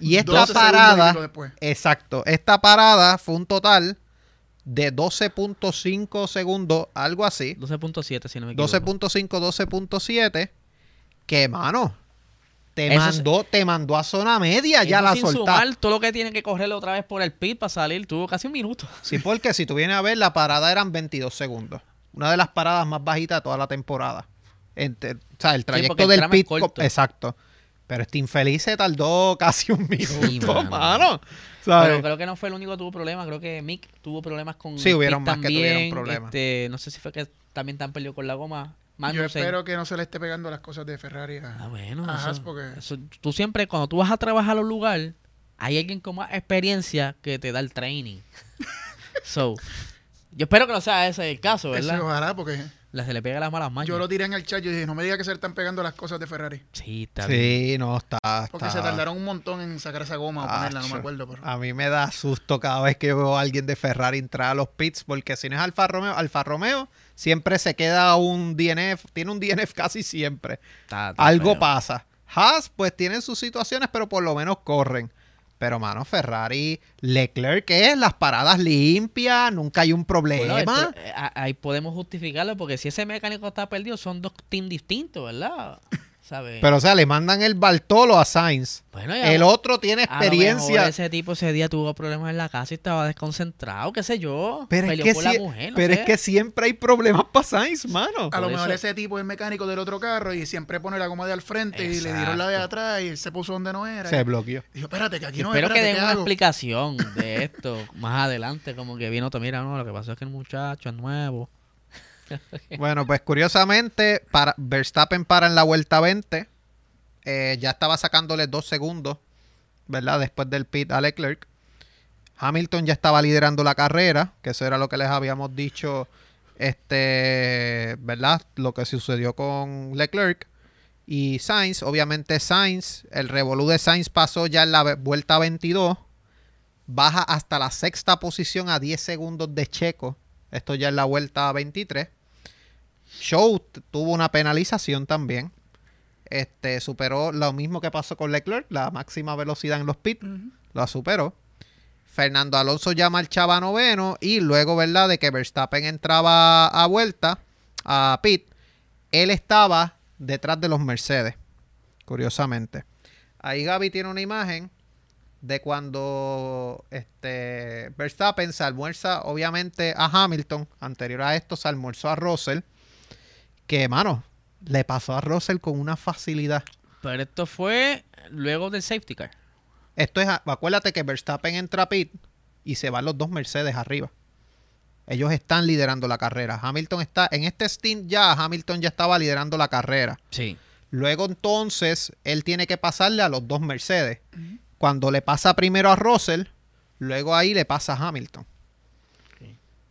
Y esta 12 segundos y parada, exacto, esta parada fue un total de 12.5 segundos, algo así. 12.7 si no me equivoco. 12.5, 12.7. Que mano, te Eso es- mandó, te mandó a zona media, ya la sin soltaste. sumar todo lo que tiene que correrle otra vez por el pit para salir, tuvo casi un minuto. Sí, porque si tú vienes a ver, la parada eran 22 segundos. Una de las paradas más bajitas de toda la temporada. Entre- o sea, el trayecto del pit. Exacto. Pero este infeliz se tardó casi un minuto, mano. mano. Pero creo que no fue el único que tuvo problemas. Creo que Mick tuvo problemas con. Sí, hubieron más que tuvieron problemas. Este, no sé si fue que también tan perdió con la goma. Yo espero que no se le esté pegando las cosas de Ferrari a, Ah, bueno. a eso- Haas, porque eso- tú siempre, cuando tú vas a trabajar a un lugar, hay alguien con más experiencia que te da el training. so, yo espero que no sea ese el caso, Eso, ¿verdad? ojalá, porque La, se le pega las malas mañas. yo lo tiré en el chat y dije, no me diga que se le están pegando las cosas de Ferrari. Sí, está bien. Sí, no, está. Porque se tardaron un montón en sacar esa goma o ponerla, no me acuerdo. Pero... A mí me da susto cada vez que veo a alguien de Ferrari entrar a los pits, porque si no es Alfa Romeo, Alfa Romeo siempre se queda un DNF, tiene un DNF casi siempre. Está- está Algo feo. pasa. Haas, pues tienen sus situaciones, pero por lo menos corren. Pero, mano, Ferrari, Leclerc, ¿qué es? Las paradas limpias, nunca hay un problema. Bueno, esto- eh, ahí podemos justificarlo porque si ese mecánico está perdido son dos teams distintos, ¿verdad? ¿Sabes? Pero, o sea, le mandan el Bartolo a Sainz. bueno, ya- El otro tiene a lo mejor experiencia. ese tipo ese día tuvo problemas en la casa y estaba desconcentrado, qué sé yo. Pero, es que, por sie- la mujer, no pero es sé. que siempre hay problemas para Sainz, mano. A lo mejor eso- ese tipo es mecánico del otro carro y siempre pone la goma de al frente y le dieron la de atrás y él se puso donde no era. Se Y bloqueó. dijo, espérate, que aquí no espero que espérate, den ¿qué una hago? explicación de esto más adelante, como que vino, mira, no, lo que pasó es que el muchacho es nuevo. Bueno, pues curiosamente, para Verstappen para en la vuelta 20. eh, ya estaba sacándole dos segundos, ¿verdad? Después del pit a Leclerc. Hamilton ya estaba liderando la carrera, que eso era lo que les habíamos dicho, este, ¿verdad? Lo que sucedió con Leclerc. Y Sainz, obviamente Sainz, el revolú de Sainz pasó ya en la vuelta 22. Baja hasta la sexta posición a 10 segundos de Checo. Esto ya en la vuelta 23. Show tuvo una penalización también. Este superó lo mismo que pasó con Leclerc, la máxima velocidad en los pits, la superó. Fernando Alonso ya marchaba noveno y luego, ¿verdad? De que Verstappen entraba a vuelta, a pit, él estaba detrás de los Mercedes, curiosamente. Ahí Gaby tiene una imagen de cuando este Verstappen se almuerza, obviamente, a Hamilton. Anterior a esto se almorzó a Russell. Que, mano, le pasó a Russell con una facilidad. Pero esto fue luego del safety car. Esto es, acuérdate que Verstappen entra a pit y se van los dos Mercedes arriba. Ellos están liderando la carrera. Hamilton está, en este stint ya, Hamilton ya estaba liderando la carrera. Sí. Luego entonces, él tiene que pasarle a los dos Mercedes. Cuando le pasa primero a Russell, luego ahí le pasa a Hamilton.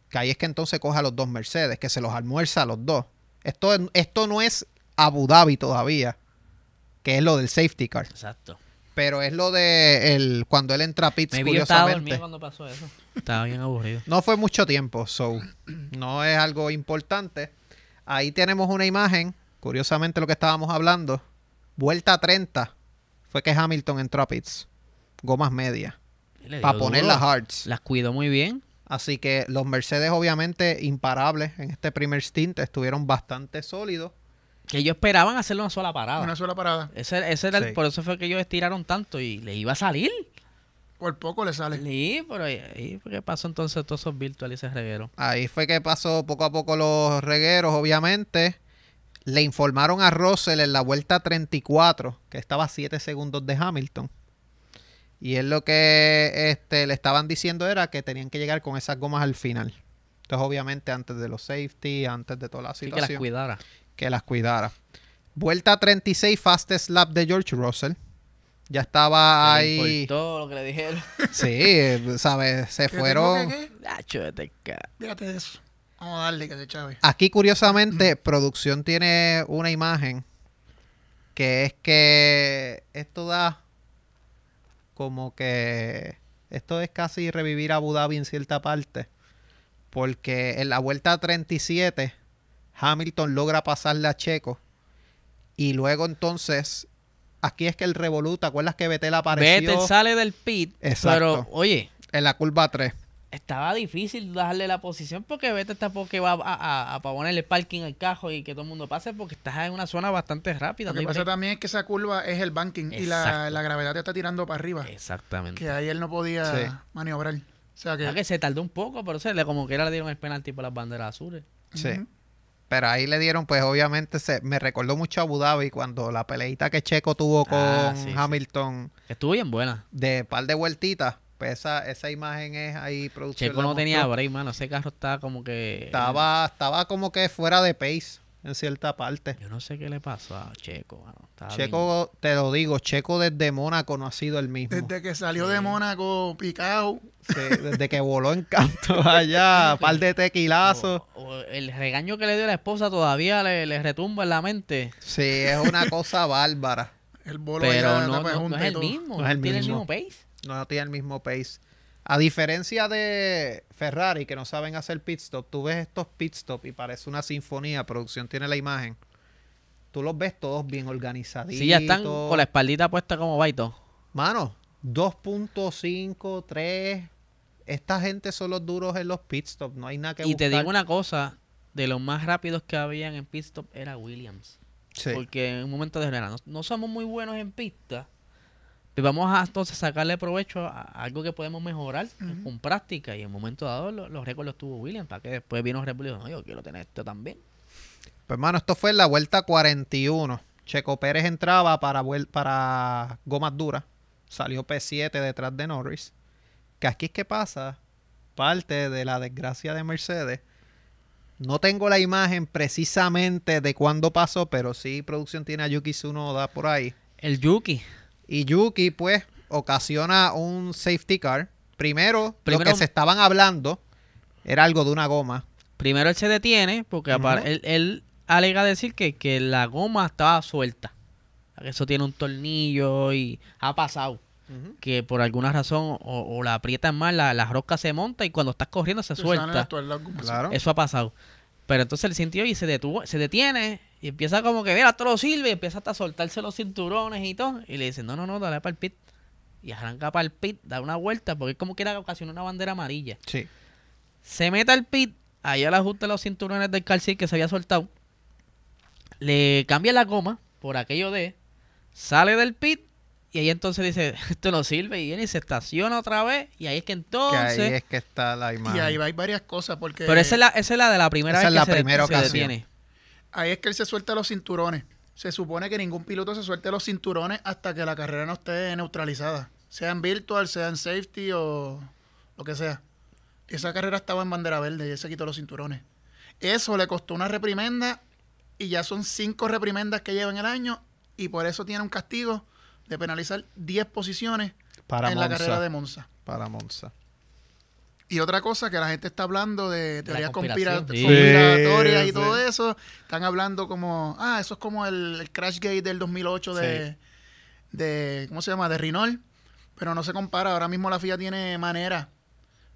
Que ahí es que entonces coge a los dos Mercedes, que se los almuerza a los dos. Esto, esto no es Abu Dhabi todavía, que es lo del safety car. Exacto. Pero es lo de el, cuando él entra a pits, Me estaba curiosamente. dormido cuando pasó eso. Estaba bien aburrido. No fue mucho tiempo, so no es algo importante. Ahí tenemos una imagen, curiosamente lo que estábamos hablando. Vuelta 30 fue que Hamilton entró a pits. Gomas medias. Para poner las hards. Las cuidó muy bien. Así que los Mercedes, obviamente, imparables en este primer stint, estuvieron bastante sólidos. Que ellos esperaban hacerle una sola parada. Una sola parada. Ese, ese era el- Sí. por eso fue que ellos estiraron tanto y le iba a salir. Por poco le sale. Sí, pero ahí, ahí fue que pasó entonces todos esos virtuales y ese reguero. Ahí fue que pasó poco a poco los regueros, obviamente. Le informaron a Russell en la vuelta 34 que estaba a 7 segundos de Hamilton. Y él lo que este, le estaban diciendo era que tenían que llegar con esas gomas al final. Entonces, obviamente, antes de los safety, antes de toda la Así que situación, las cuidara. que las cuidara. Vuelta 36, fastest lap de George Russell. Ya estaba ahí. importó lo que le dijeron. Sí, ¿sabes? Se ¿Qué fueron. tengo que acá. Fíjate de eso. Vamos a darle que se chave. Aquí, curiosamente, producción tiene una imagen que es que esto da como que esto es casi revivir Abu Dhabi en cierta parte. Porque en la vuelta 37, Hamilton logra pasarle a Checo. Y luego entonces, aquí es que el revolú, ¿te acuerdas que Vettel apareció Vettel sale del pit. Exacto. Pero, oye, en la curva 3? Estaba difícil darle la posición porque Vettel tampoco va a, a, a- ponerle parking al cajo y que todo el mundo pase porque estás en una zona bastante rápida. Lo que pasa también es que esa curva es el banking y la, la gravedad te está tirando para arriba. Exactamente. Que ahí él no podía Sí. maniobrar. O sea que. Que se tardó un poco, pero se le como que era le dieron el penalti por las banderas azules. Sí. Pero ahí le dieron, pues obviamente se, me recordó mucho a Abu Dhabi cuando la peleita que Checo tuvo con Ah, sí, sí. Hamilton Estuvo bien buena. de par de vueltitas. Pues esa, esa imagen es ahí producción. Checo no tenía break, mano. Ese carro estaba como que... Estaba, estaba como que fuera de pace. en cierta parte. Yo no sé qué le pasó a Checo. mano. Estaba Checo, te lo digo, Checo desde Mónaco no ha sido el mismo. Desde que salió de Mónaco picado. Sí, desde que voló en canto allá, par de tequilazos. O- o el regaño que le dio la esposa todavía le, le retumba en la mente. Sí, es una cosa bárbara. El bolo Pero no, no- no junta es el mismo. No es el tiene el mismo pace. No tiene el mismo pace. A diferencia de Ferrari, que no saben hacer pit stop, tú ves estos pit stop y parece una sinfonía. Producción tiene la imagen. Tú los ves todos bien organizaditos. Sí, ya están con la espaldita puesta como baito. Mano, 2.5, 3. Esta gente son los duros en los pit stop. No hay nada que Y te digo una cosa, de los más rápidos que habían en pit stop era Williams. Sí. Porque en un momento de no, no somos muy buenos en pista. Pues vamos a entonces sacarle provecho a algo que podemos mejorar con práctica. Y en un momento dado lo- los récords los tuvo Williams. Para que después vino Red Bull y dijo, no, yo quiero tener esto también. Pues, mano, esto fue en la vuelta 41. Checo Pérez entraba para, para gomas duras. Salió P7 detrás de Norris. Que aquí es que pasa parte de la desgracia de Mercedes. No tengo la imagen precisamente de cuándo pasó, pero sí producción tiene a Yuki Tsunoda por ahí. El Yuki. Y Yuki, pues, ocasiona un safety car. Primero, Primero- lo que se estaban hablando era algo de una goma. Primero él se detiene porque Ujú. él, él alega decir que, que la goma estaba suelta. Que Eso tiene un tornillo y ha pasado. Que por alguna razón o, o la aprietan mal, la, la rosca se monta y cuando estás corriendo se suelta. Claro. Eso ha pasado. Pero entonces él sintió y se detuvo, se detiene y empieza como que, mira, esto no sirve, y empieza hasta a soltarse los cinturones y todo. Y le dice, no, no, no, dale para el pit. Y arranca para el pit, da una vuelta, porque es como que era ocasiona una bandera amarilla. Sí. Se mete al pit, ahí le ajusta los cinturones del calcín que se había soltado. Le cambia la goma por aquello de, sale del pit y ahí entonces dice, esto no sirve y viene y se estaciona otra vez y ahí es que Que entonces... ahí es que está la imagen. Y ahí hay varias cosas porque Pero esa es, la, esa es la de la primera Esa vez es que la se, primera se ocasión. detiene. ahí es que él se suelta los cinturones. Se supone que ningún piloto se suelte los cinturones hasta que la carrera no esté neutralizada. Sea en virtual, sea en safety o lo que sea. Esa carrera estaba en bandera verde y él se quitó los cinturones. Eso le costó una reprimenda y ya son cinco reprimendas que lleva en el año y por eso tiene un castigo de penalizar 10 posiciones para en Monza. la carrera de Monza. Para Monza. Y otra cosa que la gente está hablando de teorías Sí. conspiratorias Sí, y todo sí. eso. Están hablando como, ah, eso es como el, el crash gate del 2008 de, de, ¿cómo se llama? De Renault. Pero no se compara. Ahora mismo la FIA tiene manera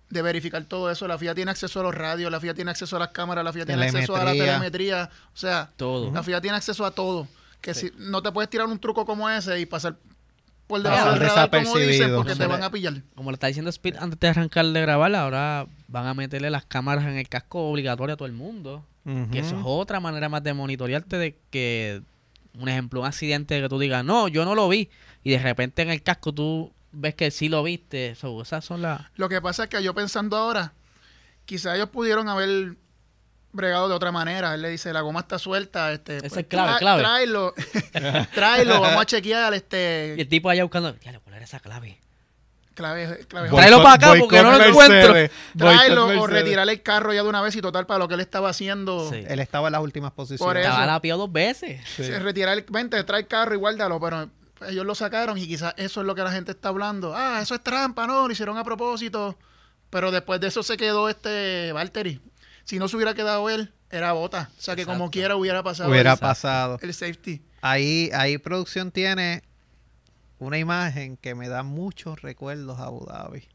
de verificar todo eso. La FIA tiene acceso a los radios, la FIA tiene acceso a las cámaras, la FIA tiene acceso a la Telemetría. telemetría. O sea, Todo. la FIA tiene acceso a todo. Que Sí. si no te puedes tirar un truco como ese y pasar por Pasar debajo del radar, como dicen, porque te van a pillar. Como le está diciendo Speed antes de arrancar de grabar, ahora van a meterle las cámaras en el casco obligatorio a todo el mundo. Que eso es otra manera más de monitorearte de que, un ejemplo, un accidente que tú digas, no, yo no lo vi. Y de repente en el casco tú ves que sí lo viste. So, esas son las... Lo que pasa es que yo pensando ahora, quizá ellos pudieron haber bregado de otra manera. Él le dice, la goma está suelta, este, Esa es clave, tra- clave. Tráelo, tráelo, vamos a chequear, Y el este, tipo allá buscando, ya, ¿cuál era esa clave? clave, clave Tráelo para acá porque no lo Mercedes, encuentro. tráelo o retirarle el carro ya de una vez y total para lo que él estaba haciendo. Sí. Él estaba en las últimas posiciones. Por eso. Estaba lapiado dos veces. Sí. Se Retirar el, vente, trae el carro y guárdalo, pero ellos lo sacaron y quizás eso es lo que la gente está hablando. Ah, eso es trampa, no, lo hicieron a propósito. Pero después de eso se quedó este Valtteri. Si no se hubiera quedado él, era bota. O sea que como quiera hubiera pasado Hubiera el- pasado. el safety. Ahí, ahí producción tiene una imagen que me da muchos recuerdos a Abu Dhabi.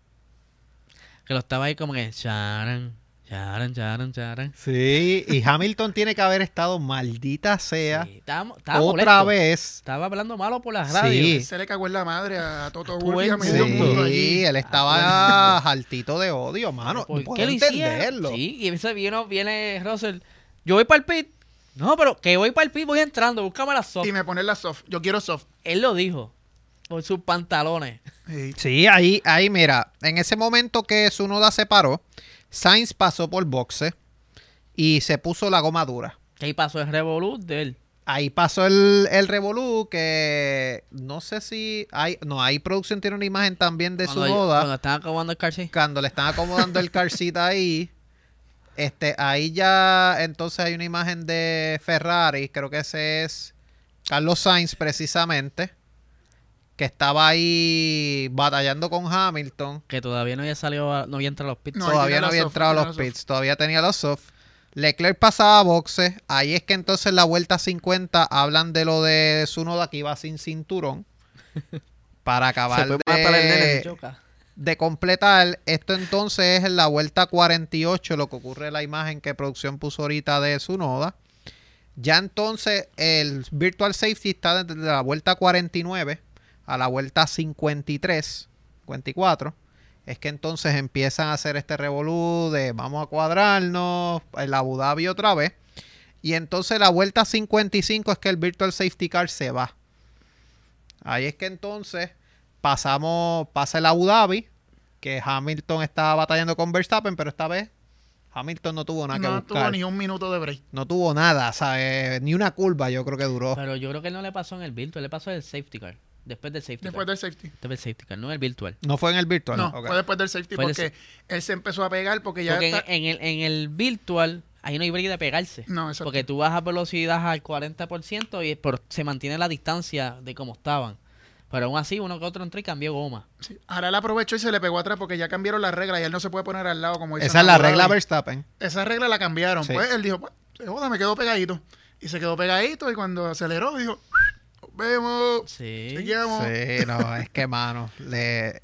Que lo estaba ahí como que, charan, charan, charan, charan. Sí, y Hamilton tiene que haber estado maldita sea Sí, estaba, estaba otra molesto. vez. Estaba hablando malo por las Sí. radios. Se le cagó en la madre a Toto Wolff y a en medio serio. mundo allí. Sí, él estaba altito de odio, mano. ¿Por No puedo qué lo entenderlo. Sí, y ese vino, viene Russell. Yo voy para el pit. No, pero que voy para el pit, voy entrando, búscame la soft. Y me ponen la soft. Yo quiero soft. Él lo dijo. Por sus pantalones. Sí. Sí, ahí, ahí, mira, en ese momento que Sunoda se paró, Sainz pasó por boxe y se puso la goma dura. Ahí pasó el revolut de él. Ahí pasó el, el Revolú que no sé si hay, no, ahí producción tiene una imagen también de cuando, Sunoda Cuando estaban acabando el car seat. cuando le están acomodando el car seat ahí. Este, ahí ya entonces hay una imagen de Ferrari, creo que ese es Carlos Sainz precisamente, que estaba ahí batallando con Hamilton. Que todavía no había salido, a- no había entrado a los pits. No, todavía no había soft, entrado a los soft. pits, todavía tenía los soft. Leclerc pasaba a boxes, ahí es que entonces en la vuelta 50 hablan de lo de Tsunoda que iba sin cinturón para Se acabar puede matar el nene si de, choca. de completar. Esto entonces es en la vuelta 48, lo que ocurre en la imagen que producción puso ahorita de Tsunoda. Ya entonces el Virtual Safety está desde la vuelta 49 a la vuelta 53, 54. Es que entonces empiezan a hacer este revolú de vamos a cuadrarnos en Abu Dhabi otra vez. Y entonces la vuelta 55 es que el Virtual Safety Car se va. Ahí es que entonces pasamos, pasa el Abu Dhabi, que Hamilton estaba batallando con Verstappen, pero esta vez Hamilton no tuvo nada que No tuvo ni un minuto de break. No tuvo nada, ¿sabes? Ni una curva yo creo que duró. Pero yo creo que no le pasó en el virtual, le pasó en el safety car. Después del safety Después car. del safety. Después del safety car, no en el virtual. No fue en el virtual. No, fue después del safety Fue porque él se empezó a pegar porque ya Porque en, está- en el, en el virtual, ahí no hay break de pegarse. No, exacto. Porque tú bajas velocidad al 40% y por- se mantiene la distancia de como estaban. Pero aún así, uno que otro entró y cambió goma. Sí. Ahora él aprovechó y se le pegó atrás porque ya cambiaron la regla y él no se puede poner al lado como dice Esa es la regla Verstappen. Esa regla la cambiaron. Sí. Pues él dijo, pues, joda, me quedo pegadito. Y se quedó pegadito y cuando aceleró dijo, vemos, Sí. chequeamos. Sí, no, es que, mano, le...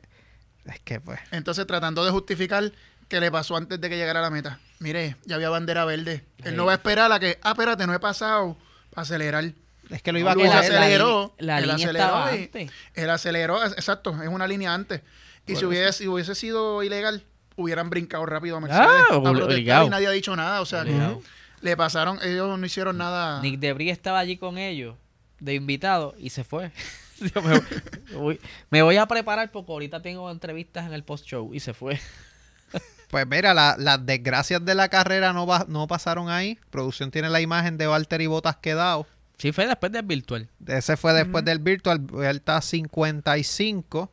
Es que, pues... Entonces tratando de justificar qué le pasó antes de que llegara a la meta. Mire, ya había bandera verde. Él no va a esperar a que, ah, espérate, no he pasado para acelerar. Es que lo iba a coger... la aceleró, la él línea aceleró estaba y- antes. Él aceleró, exacto, es una línea antes. Y si hubiese, si hubiese sido ilegal, hubieran brincado rápido a Mercedes. Ah, a y nadie ha dicho nada. O sea, que le pasaron, ellos no hicieron nada. Nick Debris estaba allí con ellos, de invitado, y se fue. Yo me, voy, me voy a preparar porque ahorita tengo entrevistas en el post-show, y se fue. Pues mira, la- las desgracias de la carrera no, va- no pasaron ahí. Producción tiene la imagen de Valtteri Bottas quedado. Sí, fue después del virtual. Ese fue después del Virtual, Vuelta 55.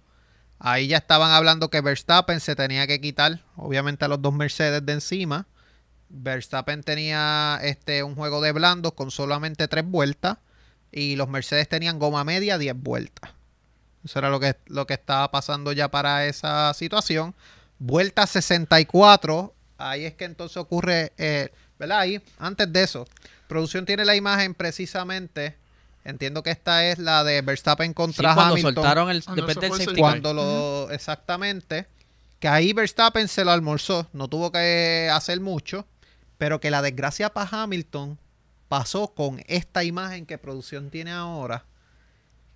Ahí ya estaban hablando que Verstappen se tenía que quitar, obviamente, a los dos Mercedes de encima. Verstappen tenía este un juego de blandos con solamente tres vueltas. Y los Mercedes tenían goma media, 10 vueltas. Eso era lo que, lo que estaba pasando ya para esa situación. Vuelta 64. Ahí es que entonces ocurre, eh, ¿verdad? Ahí, antes de eso, producción tiene la imagen precisamente. Entiendo que esta es la de Verstappen Sí, contra cuando Hamilton. soltaron el, Cuando del safety. Cuando lo. Exactamente. Que ahí Verstappen se lo almorzó. No tuvo que hacer mucho. Pero que la desgracia para Hamilton pasó con esta imagen que producción tiene ahora.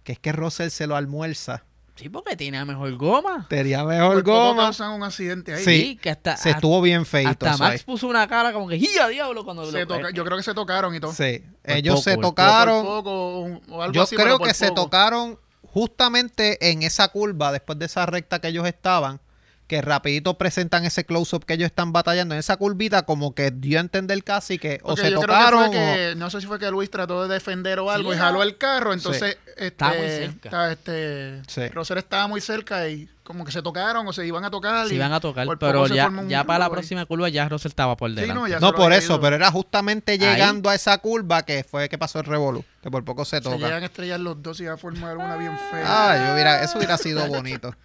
Que es que Russell se lo almuerza. Sí, porque tiene mejor goma. Tenía mejor goma. causan un accidente ahí. Sí. que hasta, Se estuvo bien feito. hasta Max ahí. puso una cara como que ¡ya diablo! Cuando Se lo toca- yo creo que se tocaron y todo. Sí. Por Ellos poco, se tocaron. Por poco, o- o algo Yo así, creo que se tocaron justamente en esa curva, después de esa recta que ellos estaban, que rapidito presentan ese close-up que ellos están batallando. En esa curvita como que dio a entender casi que o Porque se yo tocaron creo que, fue que- no sé si fue que Luis trató de defender o algo Sí, y jaló el carro, entonces este, Estaba muy cerca. este, Sí. Rosser estaba muy cerca y como que se tocaron o se iban a tocar. Se y iban a tocar, pero se ya, ya para la ahí. próxima curva ya Russell estaba por Sí, delante. no, se por eso, ido. pero era justamente llegando a esa curva que fue que pasó el revolú, que por poco se Se toca. llegan a estrellar los dos y va a formar una bien fea. Ah, yo hubiera, eso hubiera sido bonito.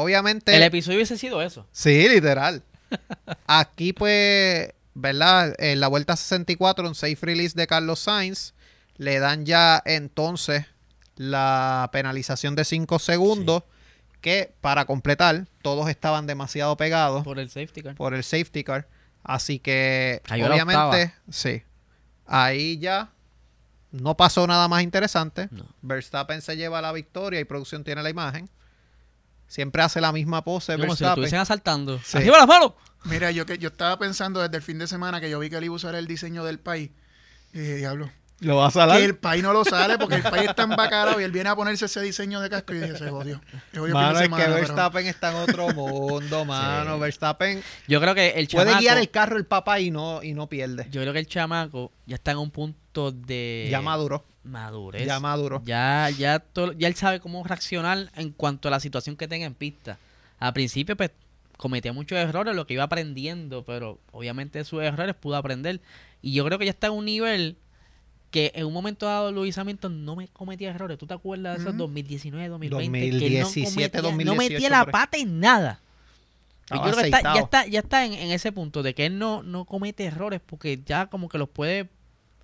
Obviamente. El episodio hubiese sido eso. Sí, literal. Aquí, pues, ¿verdad? En la vuelta 64, un safe release de Carlos Sainz, le dan ya entonces la penalización de 5 segundos, que para completar, todos estaban demasiado pegados Por el safety car. por el safety car. Así que, Cayó obviamente, sí. Ahí ya no pasó nada más interesante. No. Verstappen se lleva la victoria y producción tiene la imagen. Siempre hace la misma pose Como si lo Verstappen. estuviesen asaltando. Sí. ¡Arriba las manos! Mira, yo que yo estaba pensando desde el fin de semana que yo vi que él iba a usar el diseño del país. Y dije, diablo, Lo va a salar. que el país no lo sale porque el país está embacalado y él viene a ponerse ese diseño de casco y dije, se jodió. Mano, es que semana, pero- Verstappen está en otro mundo, mano. Sí. Verstappen Yo creo que el puede chamaco... guiar el carro el papá y no, y no pierde. Yo creo que el chamaco ya está en un punto de... ya maduró. Madurez. Ya maduró. Ya, ya, ya él sabe cómo reaccionar en cuanto a la situación que tenga en pista. Al principio, pues, cometía muchos errores, lo que iba aprendiendo, pero obviamente de sus errores pudo aprender. Y yo creo que ya está en un nivel que en un momento dado Luis Hamilton no me cometía errores. ¿Tú te acuerdas de esos Ujú. 2019, 2020? que él no 2017, cometía, no 2018 metía la pata en nada. Yo creo que está, ya está, ya está en, en ese punto de que él no, no comete errores porque ya como que los puede...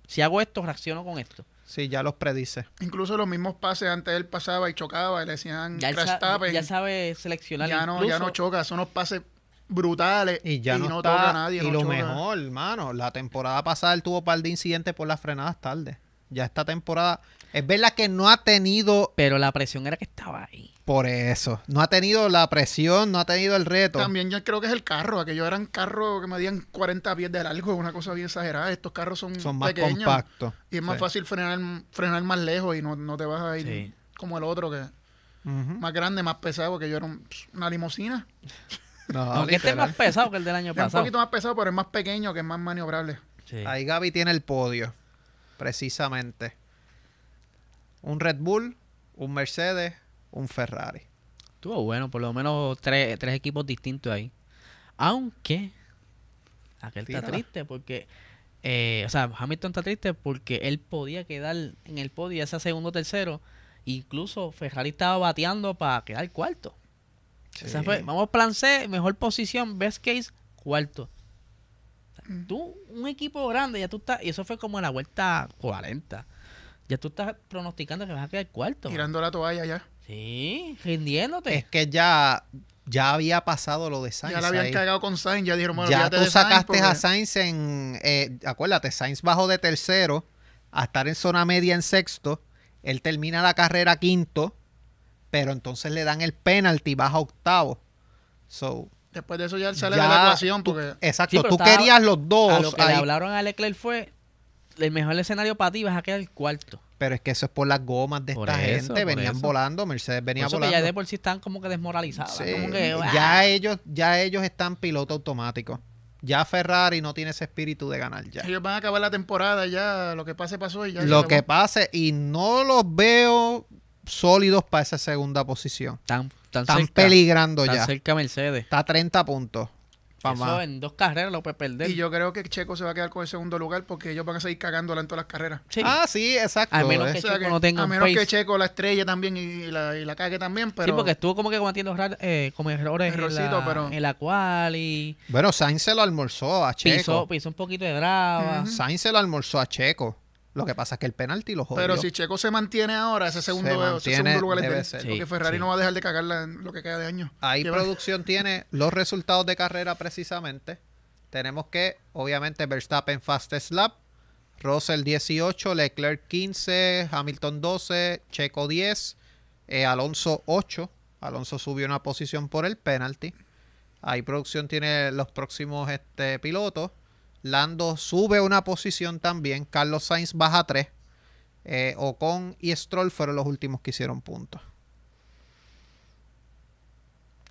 Si hago esto, reacciono con esto. Sí, ya los predice. Incluso los mismos pases antes él pasaba y chocaba y le decían Ya, crash sa- tapping. ya sabe seleccionar. ya no, ya no choca, son unos pases brutales Y ya no, toca está. a nadie. y no lo choca. mejor, hermano, la temporada pasada él tuvo un par de incidentes por las frenadas tarde. Ya esta temporada. Es verdad que no ha tenido. Pero la presión era que estaba ahí. Por eso. No ha tenido la presión, no ha tenido el reto. También yo creo que es el carro, aquellos eran carros que medían 40 pies de largo, una cosa bien exagerada. Estos carros son, Son más pequeños compactos. y es más Sí. fácil frenar, frenar más lejos y no, no te vas a ir Sí. como el otro que más grande, más pesado, que yo era un- una limusina. No, Aunque este es más pesado que el del año Es un pasado. poquito más pesado, pero es más pequeño, que es más maniobrable. Sí. Ahí Gaby tiene el podio. Precisamente. Un Red Bull, un Mercedes, un Ferrari. Estuvo bueno, por lo menos tres, tres equipos distintos ahí. Aunque aquel está triste porque, eh, o sea, Hamilton está triste porque él podía quedar en el podio, sea segundo o tercero. Incluso Ferrari estaba bateando para quedar cuarto. Fue, vamos plan C, mejor posición, best case, cuarto. Tú, un equipo grande, ya tú estás, y eso fue como en la vuelta 40. Ya tú estás pronosticando que vas a quedar cuarto. Tirando la toalla ya. Sí, rindiéndote. Es que ya, ya había pasado lo de Sainz. ya la habían ahí. cagado con Sainz, ya dijeron, bueno, ya tú de Sainz sacaste a Sainz en. eh, acuérdate, Sainz bajó de tercero a estar en zona media en sexto. Él termina la carrera quinto, pero entonces le dan el penalty y baja octavo. So, Después de eso ya él sale ya de la ecuación tú- porque exacto, Sí, tú estaba- querías los a dos. lo que le hablaron a Leclerc fue el mejor escenario para ti vas a quedar el cuarto. pero es que eso es por las gomas de Por esta eso, gente. Venían eso. volando, Mercedes venía Por eso que volando. ya de por sí están como que desmoralizados. Sí, como que, "Ah". ya ellos, ya ellos están piloto automático. Ya Ferrari no tiene ese espíritu de ganar ya. ellos van a acabar la temporada ya, lo que pase pasó y ya. Lo que pase, y no los veo sólidos para esa segunda posición. Están, están Están cerca, peligrando están ya. cerca Mercedes. Está a 30 puntos. Pa' Eso más. en dos carreras lo puede perder. Y yo creo que Checo se va a quedar con el segundo lugar porque ellos van a seguir cagándola en todas las carreras. Sí. Ah, sí, exacto. A menos que O sea Checo que- no tenga a un menos que pace. Checo la estrella también y la, y la cague también, pero sí, porque estuvo como que cometiendo eh, como errores en la, pero- en la cual y Bueno, Sainz se lo almorzó a Checo. pisó, pisó un poquito de brava. Ujú. Sainz se lo almorzó a Checo. Lo que pasa es que el penalti lo jodió. pero si Checo se mantiene ahora, ese segundo, ese mantiene, segundo lugar es de debe él. ser. Porque Sí, Ferrari sí. no va a dejar de cagarla en lo que queda de año. Ahí Lleva- producción tiene los resultados de carrera precisamente. Tenemos que, obviamente, Verstappen fastest lap, Russell 18, Leclerc 15, Hamilton 12, Checo 10, eh, Alonso 8. Alonso subió una posición por el penalty. Ahí producción tiene los próximos este, pilotos. Lando sube una posición también. Carlos Sainz baja 3. Eh, Ocon y Stroll fueron los últimos que hicieron puntos.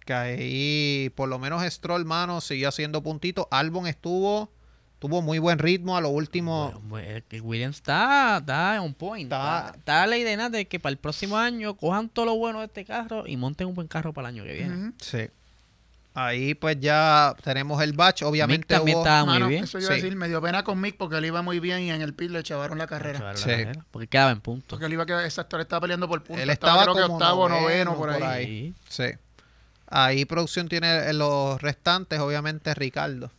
Que ahí, por lo menos Stroll, mano, siguió haciendo puntitos. Albon estuvo, tuvo muy buen ritmo a lo último. Bueno, bueno, que Williams está, está on point. Está- Está, está la idea de que para el próximo año cojan todo lo bueno de este carro y monten un buen carro para el año que viene. Sí. Ahí pues ya tenemos el batch. Mick Obviamente también hubo- estaba muy Mano, bien. Eso yo iba a Sí. decir, me dio pena con Mick porque él iba muy bien y en el pit le chavaron la carrera. La Sí. carrera, Porque quedaba en punto. Porque él iba a quedar, exacto, él estaba peleando por puntos. Él estaba creo que como octavo, noveno, noveno, por por ahí. ahí. Sí. Sí. Ahí producción tiene los restantes, obviamente Ricardo.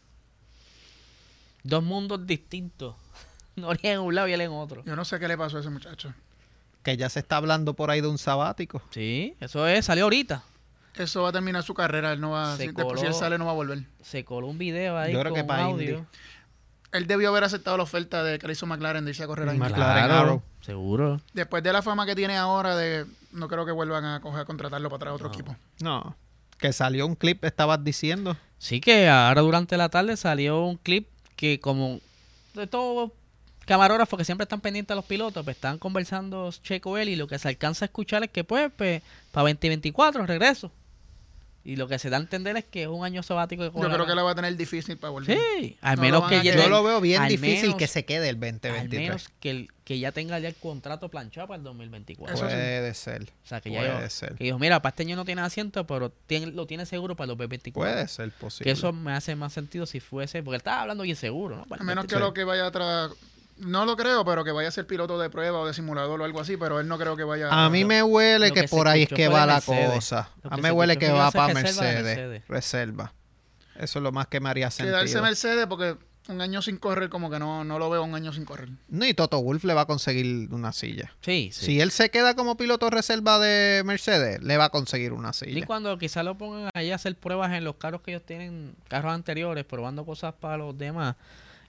Dos mundos distintos. Noriega en un lado y él en otro. Yo no sé qué le pasó a ese muchacho. Que ya se está hablando por ahí de un sabático. Sí, eso es, salió ahorita. Eso va a terminar su carrera. Él no va, Se si, después si él coló. sale no va a volver. Se coló un video ahí Yo creo con que para audio. Indy. Él debió haber aceptado la oferta de que le hizo McLaren de irse a correr. Mac- McLaren Claro, seguro. Después de la fama que tiene ahora, de no creo que vuelvan a coger a contratarlo para a otro No. equipo. No. Que salió un clip, estabas diciendo. Sí que ahora durante la tarde salió un clip que como de todos camarógrafos que siempre están pendientes a los pilotos, pues están conversando Checo él y lo que se alcanza a escuchar es que pues, pues para 2024 regreso. Y lo que se da a entender es que es un año sabático de Yo creo que la va a tener difícil para volver. Sí, al No menos lo que a. Yo lo veo bien al difícil menos- que se quede el Al 2023. menos que, el- que ya tenga ya el contrato planchado para el 2024. Eso sí. Puede ser. O sea, que ya Puede yo- ser. que dijo, mira, para este año no tiene asiento, pero tiene, lo tiene seguro para el 2024. Puede ser posible. Que eso me hace más sentido si fuese, porque él estaba hablando bien seguro, ¿no? Para A menos que 23. lo que vaya atrás. No lo creo, pero que vaya a ser piloto de prueba o de simulador o algo así, pero él no creo que vaya A mí me huele que, por ahí es que va la Mercedes. cosa. A mí me huele que va para Mercedes. Mercedes. Reserva. Eso es lo más que me haría Quedarse sentido. Mercedes porque un año sin correr, como que no, no lo veo un año sin correr. No, y Toto Wolf le va a conseguir una silla. Sí, sí. Si él se queda como piloto reserva de Mercedes, le va a conseguir una Y silla. cuando quizás lo pongan ahí a hacer pruebas en los carros que ellos tienen, carros anteriores, probando cosas para los demás,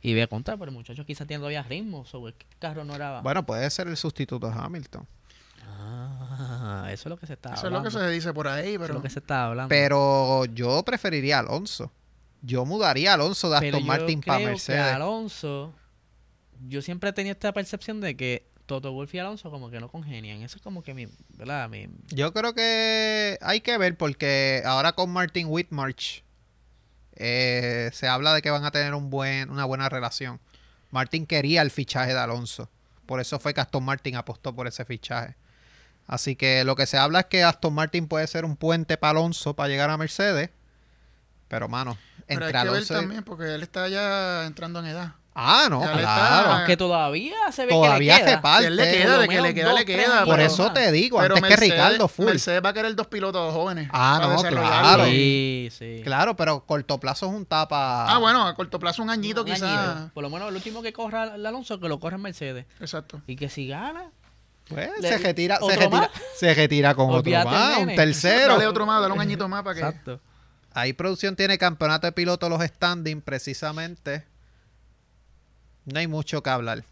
y ve a contar, pero el muchacho quizás tiene todavía ritmo, sobre qué carro no era. Bueno, puede ser el sustituto de Hamilton. Ah, eso es lo que se está Eso es hablando. lo que se dice por ahí, Eso es pero lo que se está hablando. Pero yo preferiría a Alonso. Yo mudaría a Alonso de Pero Aston yo Martin para creo que Mercedes. Alonso, yo siempre he tenido esta percepción de que Toto Wolff y Alonso como que no congenian. Eso es como que mi, ¿verdad? Mi, Yo creo que hay que ver porque ahora con Martin Whitmarsh eh, se habla de que van a tener un buen, una buena relación. Martin quería el fichaje de Alonso. Por eso fue que Aston Martin apostó por ese fichaje. Así que lo que se habla es que Aston Martin puede ser un puente para Alonso para llegar a Mercedes. Pero, mano, pero hay entre que Alonso también porque él está ya entrando en edad. Ah, no, claro. está- Aunque todavía se ve Todavía que le hace queda. parte. Si él le queda, de que le queda, le queda. Por pero- eso te digo, Pero antes que Ricardo full. Mercedes va a querer dos pilotos jóvenes. Ah, no, claro. Sí, sí. Claro, pero corto plazo es un tapa. Ah, bueno, a corto plazo un añito Un quizás. Por lo menos el último que corra el Alonso, que lo corra en Mercedes. Exacto. Y que si gana, Pues Le- se retira, se ¿otro retira, más? se retira con otro más, un tercero. Dale otro más, dale un añito más para que. exacto. Ahí producción tiene campeonato de piloto los standing precisamente. No hay mucho que hablar.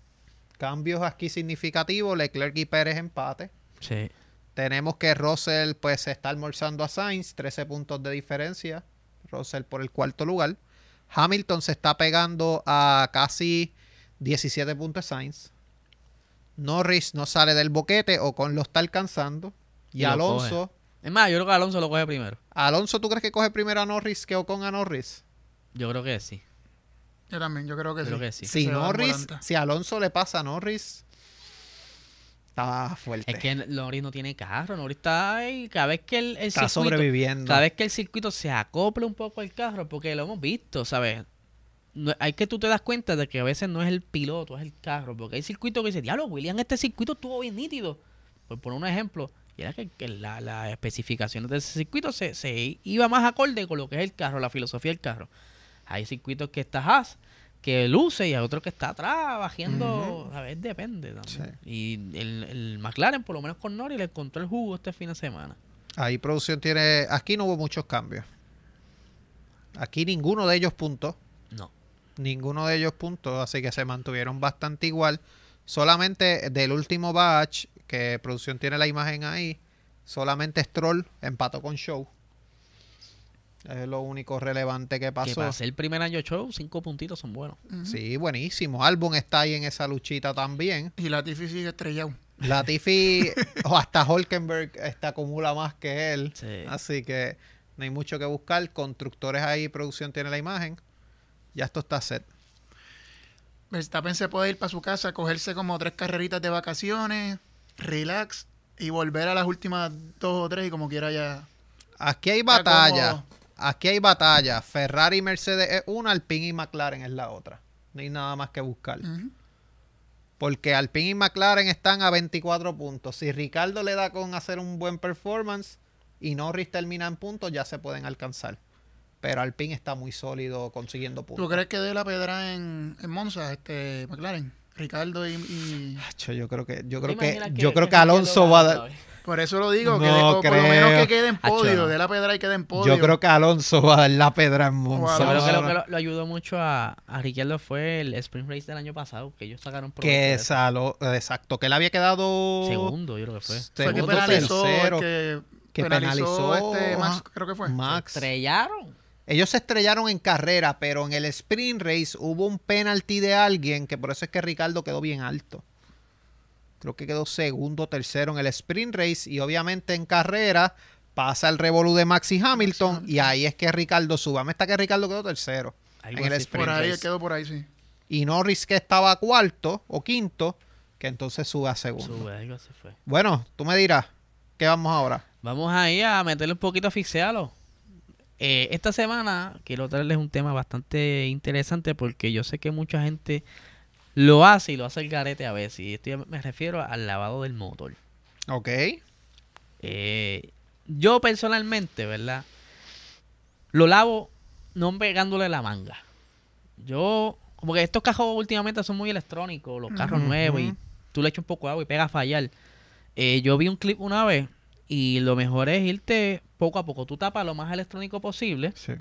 Cambios aquí significativos, Leclerc y Pérez empate. Sí. Tenemos que Russell pues se está almorzando a Sainz, 13 puntos de diferencia. Russell por el cuarto lugar. Hamilton se está pegando a casi 17 puntos Sainz. Norris no sale del boquete o con lo está alcanzando. Y, Y lo Alonso, Es más, yo creo que Alonso lo coge primero. Alonso, ¿tú crees que coge primero a Norris que Ocon a Norris? Yo creo que sí. Yo también, yo creo que Yo sí. creo que sí. Si se Norris, si Alonso le pasa a Norris, está fuerte. Es que Norris no tiene carro. Norris está ahí. Cada vez que el, el está circuito. sobreviviendo. Cada vez que el circuito se acople un poco al carro, porque lo hemos visto, ¿sabes? No- hay que tú te das cuenta de que a veces no es el piloto, es el carro. Porque hay circuitos que dicen, diablo, William, este circuito estuvo bien nítido. Por poner un ejemplo, y era que, que la- las especificaciones de ese circuito se, se iba más acorde con lo que es el carro, la filosofía del carro. Hay circuitos que está Haas, que luce, y hay otro que está atrás, bajando. A ver, depende también. Y el, el McLaren, por lo menos con Norris, le encontró el jugo este fin de semana. Ahí producción tiene. Aquí no hubo muchos cambios. Aquí ninguno de ellos puntó. No. Ninguno de ellos puntó, así que se mantuvieron bastante igual. Solamente del último batch, que producción tiene la imagen ahí, solamente Stroll empató con Show. Es lo único relevante que Que pasó. para ser el primer año show, cinco puntitos son buenos. Sí, buenísimo. Albon está ahí en esa luchita también. Y Latifi sigue estrellado. Latifi o hasta Holkenberg este, acumula más que él. Sí. Así que no hay mucho que buscar. Constructores ahí, producción tiene la imagen. Ya esto está set. Verstappen se puede ir para su casa, cogerse como tres carreritas de vacaciones, relax y volver a las últimas dos o tres y como quiera ya. Aquí hay batalla. Aquí hay batalla. Ferrari y Mercedes es una, Alpine y McLaren es la otra. No hay nada más que buscar. Porque Alpine y McLaren están a 24 puntos. Si Ricardo le da con hacer un buen performance y Norris termina en puntos, ya se pueden alcanzar. Pero Alpine está muy sólido consiguiendo ¿Tú puntos. crees que dé la pedra en, en Monza, este McLaren? Ricardo y, Yo creo que, yo ¿Tú creo que, yo creo que Alonso va a dar. Por eso lo digo, que No de- por, por lo menos que quede en Acho, podio, no. de la pedra y quede en podio. Yo creo que Alonso va a dar la pedra en Monza. Ojalá. Yo creo que lo que lo, lo ayudó mucho a, a Ricardo fue el Sprint Race del año pasado, que ellos sacaron provecho que salo, exacto, que él había quedado segundo, yo creo que fue. Fue que segundo, penalizó, tercero, que, que penalizó, penalizó este Max, creo que fue. Max. Estrellaron. Ellos se estrellaron en carrera, pero en el sprint race hubo un penalty de alguien que por eso es que Ricardo quedó bien alto. Creo que quedó segundo, tercero en el sprint race y obviamente en carrera, pasa el revolú de Maxi Hamilton y ahí es que Ricardo sube. Me está que Ricardo quedó tercero. Algo en el así. sprint Por ahí race. quedó por ahí, sí. Y Norris que estaba cuarto o quinto, que entonces sube a segundo. Sube, algo así fue. Bueno, tú me dirás, ¿qué vamos ahora? Vamos ahí a meterle un poquito a asfixiarlo. Eh, esta semana quiero traerles un tema bastante interesante porque yo sé que mucha gente lo hace y lo hace el garete a veces. Y esto me refiero al lavado del motor. Ok. Eh, yo personalmente, ¿verdad? Lo lavo no pegándole la manga. Yo, como que estos carros últimamente son muy electrónicos, los carros nuevos, y tú le echas un poco de agua y pega a fallar. Eh, yo vi un clip una vez y lo mejor es irte poco a poco. Tú tapas lo más electrónico posible Sí.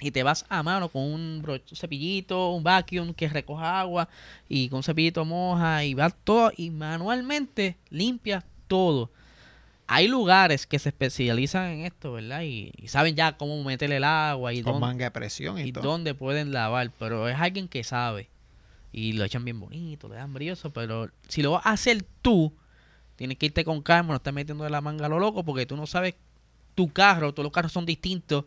Y te vas a mano con un cepillito, un vacuum que recoja agua y con un cepillito moja y vas todo y manualmente limpias todo. Hay lugares que se especializan en esto, ¿verdad? Y, y saben ya cómo meterle el agua y, Con dónde, manga de presión y, y todo. dónde pueden lavar, pero es alguien que sabe y lo echan bien bonito, le dan brilloso, pero si lo vas a hacer tú, tienes que irte con calma, no estar metiendo de la manga a lo loco porque tú no sabes tu carro, todos los carros son distintos.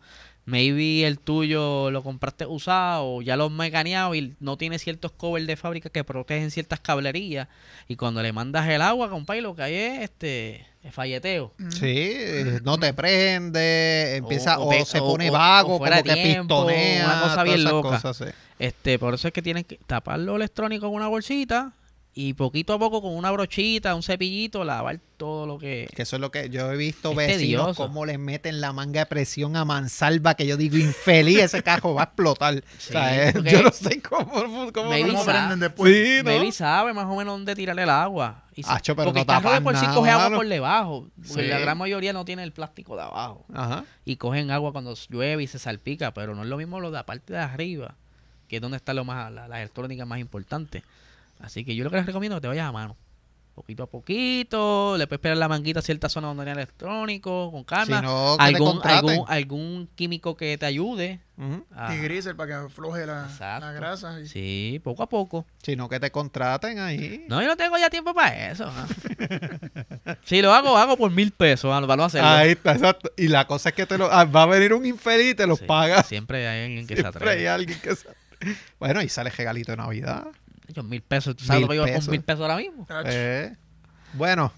Maybe el tuyo lo compraste usado o ya lo has mecaneado y no tiene ciertos covers de fábrica que protegen ciertas cablerías. Y cuando le mandas el agua, compadre, lo que hay es este es falleteo. Sí, eh, no te prende, empieza O- o, o pe- se pone o- vago, o fuera como de que tiempo, pistonea, una cosa bien loca. cosas, sí. Este, por eso es que tienes que tapar lo electrónico con una bolsita y poquito a poco con una brochita, un cepillito, lavar todo lo que... Que eso es lo que yo he visto Es vecinos tedioso. cómo les meten la manga de presión a mansalva que yo digo infeliz, ese cajo va a explotar. o sea, Sí, eh, yo no sé cómo, cómo, Maybe ¿Cómo sa- prenden después? Sí, sabe más o menos dónde tirarle el agua. Y sa- Acho, pero porque no el carro de por sí nada, coge agua por debajo. Porque Sí. la gran mayoría no tiene el plástico de abajo. Ajá. Y cogen agua cuando llueve y se salpica. Pero no es lo mismo lo de la parte de arriba. Que es donde está lo más, la, la electrónica más importante. Así que yo lo que les recomiendo es que te vayas a mano. Poquito a poquito. Le puedes pegar la manguita a cierta zona donde hay electrónico. Con calma. Si no, que te algún, contraten. algún, algún químico que te ayude. Ujú. a- Tigriser para que afloje la, grasa. y- Sí, poco a poco. Si no, que te contraten ahí. No, yo no tengo ya tiempo para eso. si lo hago, hago por mil pesos para no hacerlo. Ahí está, exacto. Y la cosa es que te lo, ah, va a venir un infeliz y te los Sí, paga. Siempre hay alguien que se Siempre hay atreve. alguien que se... Bueno, y sale regalito de Navidad. Yo, mil pesos. ¿Tú sabes Mil lo que pesos. con mil pesos ahora mismo? Eh, bueno,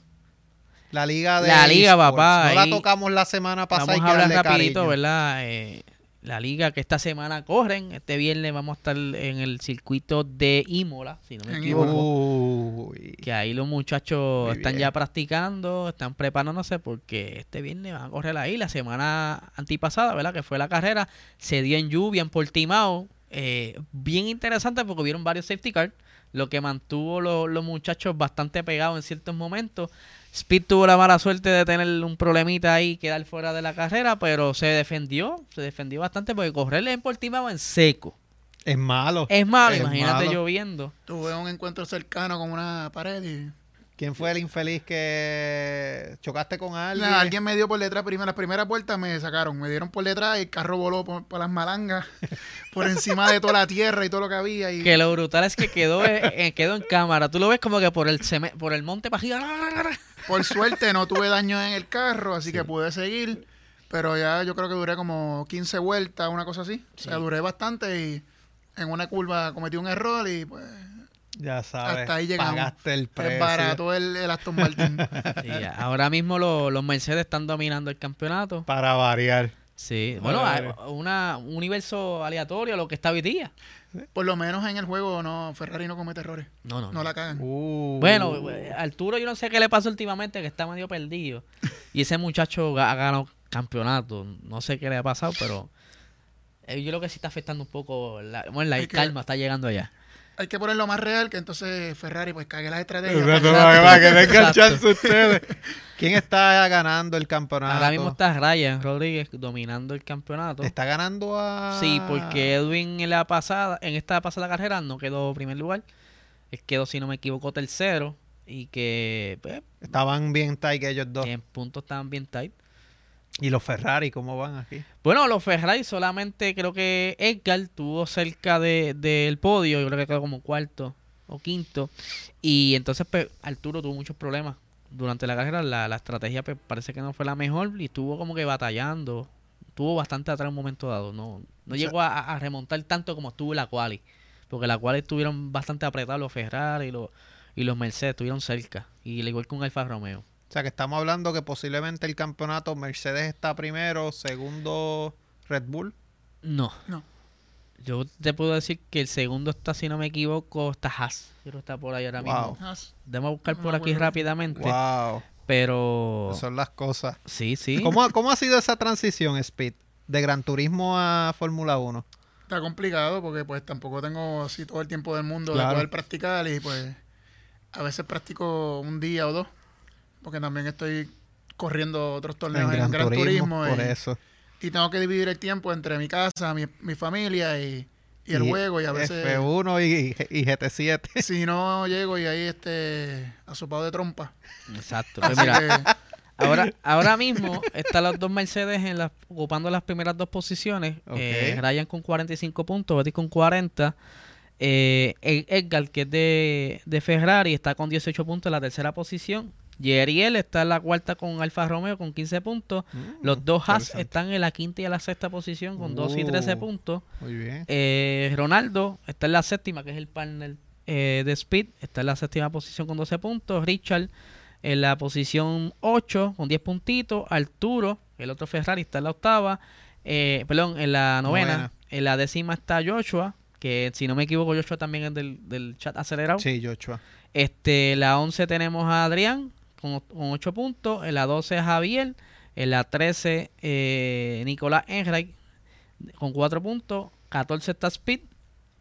la liga de La liga, esports. papá, No la tocamos la semana pasada. Vamos hay a hablar rapidito, cariño. ¿verdad? Eh, la liga que esta semana corren. Este viernes vamos a estar en el circuito de Imola, si no me equivoco. Uy. Que ahí los muchachos Muy están bien. ya practicando, están preparándose porque este viernes van a correr ahí. La semana antipasada, ¿verdad? Que fue la carrera, se dio en lluvia en Portimao. Eh, bien interesante porque hubieron varios safety cars, lo que mantuvo lo- los muchachos bastante pegados en ciertos momentos. Speed tuvo la mala suerte de tener un problemita ahí, quedar fuera de la carrera, pero se defendió, se defendió bastante porque correrle en Portimao en seco. Es malo. Es malo, Es imagínate malo. lloviendo. Tuve un encuentro cercano con una pared y ¿Quién fue el infeliz que chocaste con alguien? Nah, alguien me dio por detrás. Primero, las primeras vueltas me sacaron. Me dieron por detrás y el carro voló por, por las malangas, por encima de toda la tierra y todo lo que había. Y Que lo brutal es que quedó, eh, quedó en cámara. Tú lo ves como que por el por el monte para por suerte no tuve daño en el carro, así que pude seguir. Pero ya yo creo que duré como 15 vueltas, una cosa así. O sea, duré bastante y en una curva cometí un error y pues Ya sabes. Hasta ahí llegamos. Pagaste el precio. es barato el, el Aston Martin. Sí, ya. ahora mismo lo- los Mercedes están dominando el campeonato. Para variar. Sí, bueno, hay una, un universo aleatorio, lo que está hoy día. por lo menos en el juego no Ferrari no comete errores. No, no. No la cagan. Uh. Bueno, Arturo yo no sé qué le pasó últimamente, que está medio perdido. Y ese muchacho ha ganado campeonato. No sé qué le ha pasado, pero eh, yo creo que sí está afectando un poco. La, bueno, la Es que- calma está llegando allá. Hay que ponerlo más real que entonces Ferrari pues cague las estrategias. Exacto, para para que- tengan chance ustedes. ¿Quién está ganando el campeonato? Ahora mismo está Ryan Rodríguez dominando el campeonato. Está ganando a. Sí, porque Edwin en la pasada, en esta pasada carrera no quedó primer lugar. Él quedó, si no me equivoco, tercero. Y que pues, Estaban bien tight ellos dos. en puntos estaban bien tight. ¿Y los Ferrari cómo van aquí? Bueno, los Ferrari solamente creo que Edgar tuvo cerca de- del podio. Yo creo que quedó como cuarto o quinto. Y entonces pues, Arturo tuvo muchos problemas. durante la carrera la, la estrategia pues, parece que no fue la mejor y estuvo como que batallando. Estuvo bastante atrás en un momento dado. No, no sea- llegó a, a remontar tanto como estuvo la quali. Porque la quali estuvieron bastante apretados los Ferrari y los, y los Mercedes estuvieron cerca. Y al igual que un Alfa Romeo. O sea que estamos hablando que posiblemente el campeonato Mercedes está primero, segundo Red Bull. No. No. Yo te puedo decir que el segundo está, si no me equivoco, está Haas. Creo que está por ahí ahora Wow. mismo. Déjame buscar por aquí rápidamente. Wow. Pero... Son las cosas. Sí, sí. ¿Cómo, ¿Cómo ha sido esa transición, Speed? De Gran Turismo a Fórmula 1. Está complicado porque pues tampoco tengo así todo el tiempo del mundo Claro. de poder practicar y pues a veces practico un día o dos porque también estoy corriendo otros torneos en, Gran, Turismo, por y, eso. y tengo que dividir el tiempo entre mi casa, mi, mi familia y, y el Y juego y a veces F1 y, y GT7. si no llego y ahí este asopado de trompa. Exacto. Pues mira, que, ahora, ahora mismo están los dos Mercedes en las, ocupando las primeras dos posiciones. Ok. Eh, Ryan con 45 puntos, Betty con 40. Eh, Ed- Edgar, que es de, de Ferrari, está con 18 puntos en la tercera posición. Yeriel está en la cuarta con Alfa Romeo con 15 puntos. Los dos Haas están en la quinta y en la sexta posición con 12 y 13 Uh. puntos. Muy bien. Eh, Ronaldo está en la séptima, que es el partner eh, de Speed. Está en la séptima posición con 12 puntos. Richard en la posición 8 con 10 puntitos. Arturo, el otro Ferrari, está en la octava. Eh, perdón, en la novena. Novena. En la décima está Joshua, que si no me equivoco, Joshua también es del, del chat acelerado. Sí, Joshua. Este, la 11 tenemos a Adrián con, con 8 puntos. En la 12 Javier. En la 13 eh, Nicolás Enright con 4 puntos. 14 está Speed.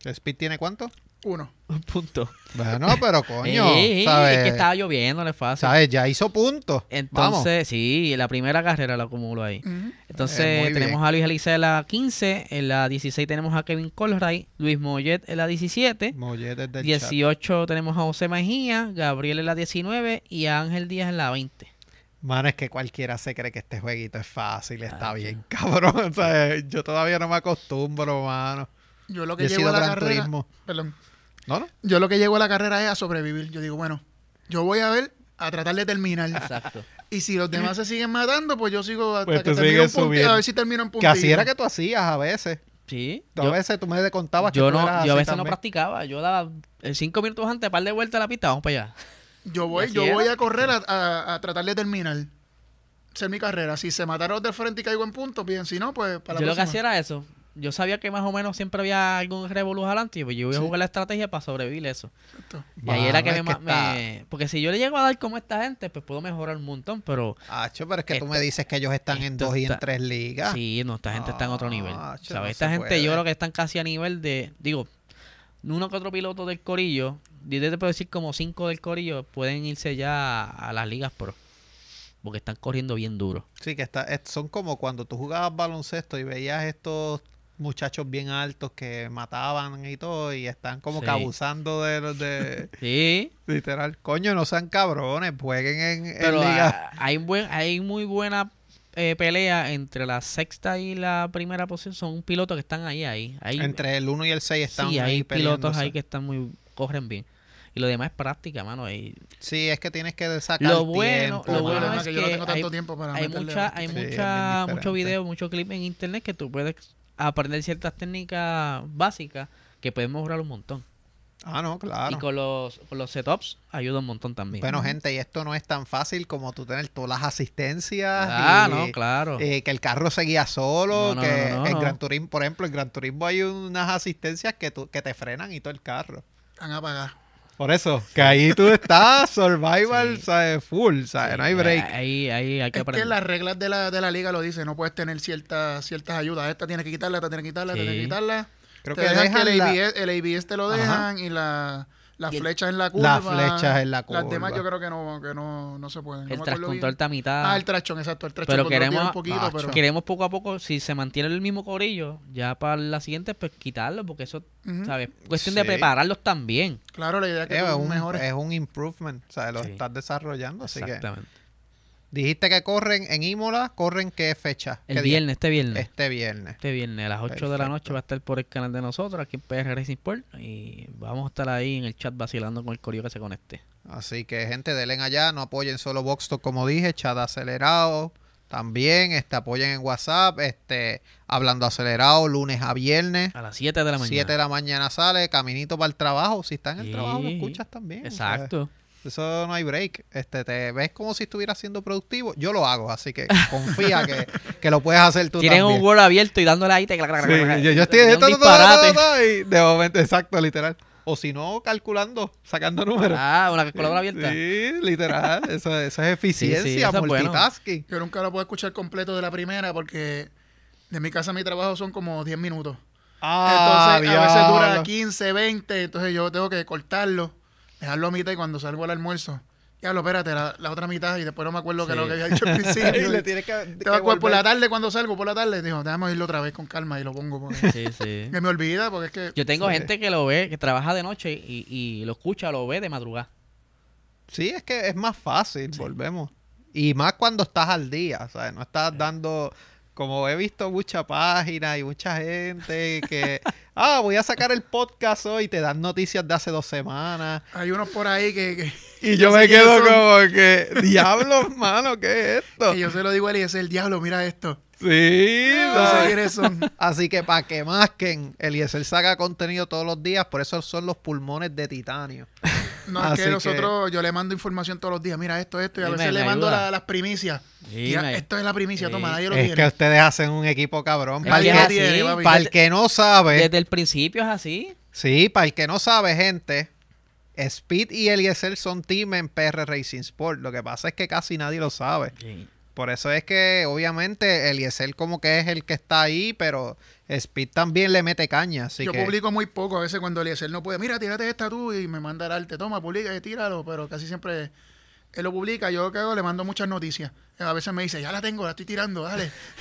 ¿Speed tiene cuánto? 1. punto. Bueno, pero coño, Eh, ¿sabes? Es que estaba lloviendo, es fácil. ¿Sabes? Ya hizo puntos. Vamos. Entonces, sí, la primera carrera la acumuló ahí. Entonces, Eh, tenemos bien. a Luis Alice en la 15, en la 16 tenemos a Kevin Colray, Luis Mollet en la 17, Molletes del chat. 18 tenemos a José Mejía, Gabriel en la 19 y a Ángel Díaz en la 20. Mano, es que cualquiera se cree que este jueguito es fácil, está Ah, bien, cabrón. O sea, yo todavía no me acostumbro, mano. Yo lo que Yo he sido a la Gran carrera, Turismo. perdón, ¿No, no? yo lo que llego a la carrera es a sobrevivir. Yo digo, bueno, yo voy a ver, a tratar de terminar. Exacto. Y si los demás se siguen matando, pues yo sigo hasta Pues que tú termine sigues un punti- subiendo. a ver si termino en Que puntito. así era que tú hacías a veces. Sí. Tú Yo, a veces tú me contabas que yo tú no, eras yo a veces no practicaba. Yo daba 5 minutos antes, par de vueltas a la pista, vamos para allá. Yo voy, yo era. voy a correr a, a- a tratar de terminar. Ser mi carrera. Si se mataron de frente y caigo en puntos, bien. Si no, pues para la yo lo que hacía era eso. Yo sabía que más o menos siempre había algún revolú adelante y pues yo iba a Sí. jugar la estrategia para sobrevivir eso. Exacto. Y ahí era que, me, es que ma- está- me- Porque si yo le llego a dar como esta gente, pues puedo mejorar un montón, pero... Acho, pero es que tú me dices que ellos están en dos y en tres ligas. Sí, no, esta gente está en otro nivel. che, ¿Sabes? no esta gente puede. yo creo que están casi a nivel de... Digo, uno que otro piloto del corillo, yo te puedo decir como cinco del corillo, pueden irse ya a, a las ligas pro. Porque están corriendo bien duro. Sí, que está, es- son como cuando tú jugabas baloncesto y veías estos muchachos bien altos que mataban y todo y están como Sí. que abusando de los de Sí, literal. Coño, no sean cabrones, jueguen en, en pero ligas. ah, hay, buen, hay muy buena eh, pelea entre la sexta y la primera posición. Son pilotos que están ahí, ahí. Entre el 1 y el 6 están sí, ahí hay pilotos ahí que están muy... corren bien. Y lo demás es práctica, mano. Ahí, Sí, es que tienes que sacar Lo bueno- tiempo, lo bueno mano. es que yo no tengo tanto hay- tiempo para hay mucha, hay. Sí, es mucha, bien mucho diferente. video, mucho clip en internet que tú puedes aprender ciertas técnicas básicas que pueden mejorar un montón. Ah, no, claro. Y con los, con los setups ayuda un montón también. Bueno, gente, y esto no es tan fácil como tú tener todas las asistencias. ah, y, no, claro. eh, que el carro se guía solo, No, no, que no, no, en no. Gran Turismo, por ejemplo, en Gran Turismo hay unas asistencias que, tú, que te frenan y todo el carro. Están apagados. Por eso, que ahí tú estás survival, Sí. ¿sabes? Full, ¿sabes? no hay break. Ahí, ahí hay que Es que aprender. las reglas de la, de la liga lo dicen, no puedes tener ciertas ciertas ayudas. Esta tiene que quitarla, esta tiene que quitarla, esta Sí. tiene que quitarla. Creo te que dejan que el la- ABS, el ABS te lo Ajá. dejan y la, las el- flechas en la curva. Las flechas en la curva. Las demás yo creo que no, que no, no se pueden. No el acuerdo trascontrol está a mitad. Ah, el trachón, exacto. El trachón pero queremos, un poquito, pero... queremos poco a poco, si se mantiene el mismo corillo, ya para la siguiente, pues quitarlo, porque eso, Ujú. ¿sabes? Cuestión de prepararlos también. Claro, la idea es que Eh, es, tú un, mejores. es un improvement, ¿sabes? Lo Sí. estás desarrollando, así que... Exactamente. Dijiste que corren en Imola, ¿corren qué fecha? El viernes, este viernes. Este viernes. Este viernes a las 8 de la noche va a estar por el canal de nosotros, aquí en PR Racing Sport. Y vamos a estar ahí en el chat vacilando con el corillo que se conecte. Así que, gente, denle allá, no apoyen solo Box Talk, como dije, chat acelerado. También este, apoyen en WhatsApp, este, hablando acelerado, lunes a viernes. A las 7 de la mañana. 7 de la mañana sale, caminito para el trabajo. Si estás en el trabajo, lo escuchas también. o sea, Exacto. Eso no hay break. Este, te ves como si estuvieras siendo productivo. Yo lo hago, así que confía que, que lo puedes hacer tú Tienen también. un Word abierto y dándole ahí. clac, Sí, yo, yo estoy de y de momento, exacto, literal. O si no, calculando, sacando números. Ah, una calculadora abierta. Sí, literal. Eso, eso es eficiencia, Sí, sí, eso es bueno. multitasking. Yo nunca lo puedo escuchar completo de la primera porque de mi casa a mi trabajo son como 10 minutos. Ah, entonces, a veces dura diablo. 15, 20, entonces yo tengo que cortarlo, dejarlo a mitad y cuando salgo al almuerzo, diablo, espérate, la, la otra mitad y después no me acuerdo que Sí. lo que había dicho al Y principio. le tienes que, Te que por la tarde cuando salgo, por la tarde, digo, déjame irlo otra vez con calma y lo pongo. Porque Sí, sí. que me olvida, porque es que Yo tengo Sí. gente que lo ve, que trabaja de noche y, y lo escucha, lo ve de madrugada. Sí, es que es más fácil, volvemos. Y más cuando estás al día, ¿sabes? No estás dando, como he visto mucha página y mucha gente que, ah, voy a sacar el podcast hoy y te dan noticias de hace dos semanas. hay unos por ahí que, que, Y yo me quedo como que, diablos, mano, ¿qué es esto? que yo se lo digo a él y es el diablo, mira esto. Sí, No sé quiénes son. Así que para que masquen, Eliezer saca contenido todos los días, por eso son los pulmones de titanio. No, es Así que que- nosotros, yo le mando información todos los días, mira esto, esto, y a Sí, veces le mando la- las primicias. Sí, Mira, esto es la primicia, Sí. toma, nadie lo Es tiene. que ustedes hacen un equipo cabrón. Es Para el, que es para el que no sabe, Desde el principio es así. sí, para el que no sabe, gente, Speed y Eliezer son team en PR Racing Sport. Lo que pasa es que casi nadie lo sabe. Por eso es que, obviamente, Eliezer como que es el que está ahí, pero Speed también le mete caña. Así yo que, publico muy poco, a veces cuando Eliezer no puede, mira, tírate esta tú y me manda el arte, toma, publica y tíralo, pero casi siempre él lo publica, yo hago, le mando muchas noticias. A veces me dice, ya la tengo, la estoy tirando, dale.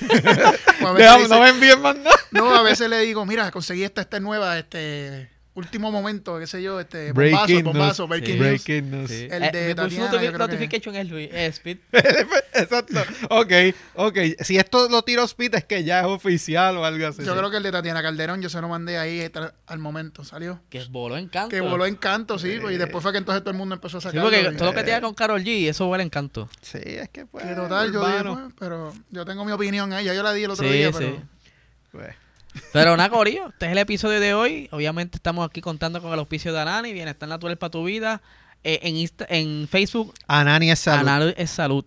O a veces Déjame, dice- no me envíen más nada. no, a veces le digo, mira, conseguí esta, esta nueva, este, último momento, qué sé yo, este, Breaking bombazo, bombazo, news. breaking Sí. news. Breaking news. Sí. El Eh, de push Tatiana, notifi- yo creo que- notification es Luis, es Speed. Exacto. Ok, ok. Si esto lo tiro Speed es que ya es oficial o algo así. Yo creo que el de Tatiana Calderón, yo se lo mandé ahí al momento, salió. Que voló encanto. Que voló encanto, sí, pues, y después fue que entonces todo el mundo empezó a Sí, sacar. porque todo lo que tiene con Carol G, eso huele encanto. Sí, es que pues. Que total, yo dije, hermano, pues, pero yo tengo mi opinión ahí, ya yo la di el otro Sí, día, sí. pero pues, Pero nada, Corillo, este es el episodio de hoy. Obviamente estamos aquí contando con el auspicio de Anani, Bienestar Natural para tu vida. Eh, en, Insta- en Facebook, Anani es salud. Anani es salud.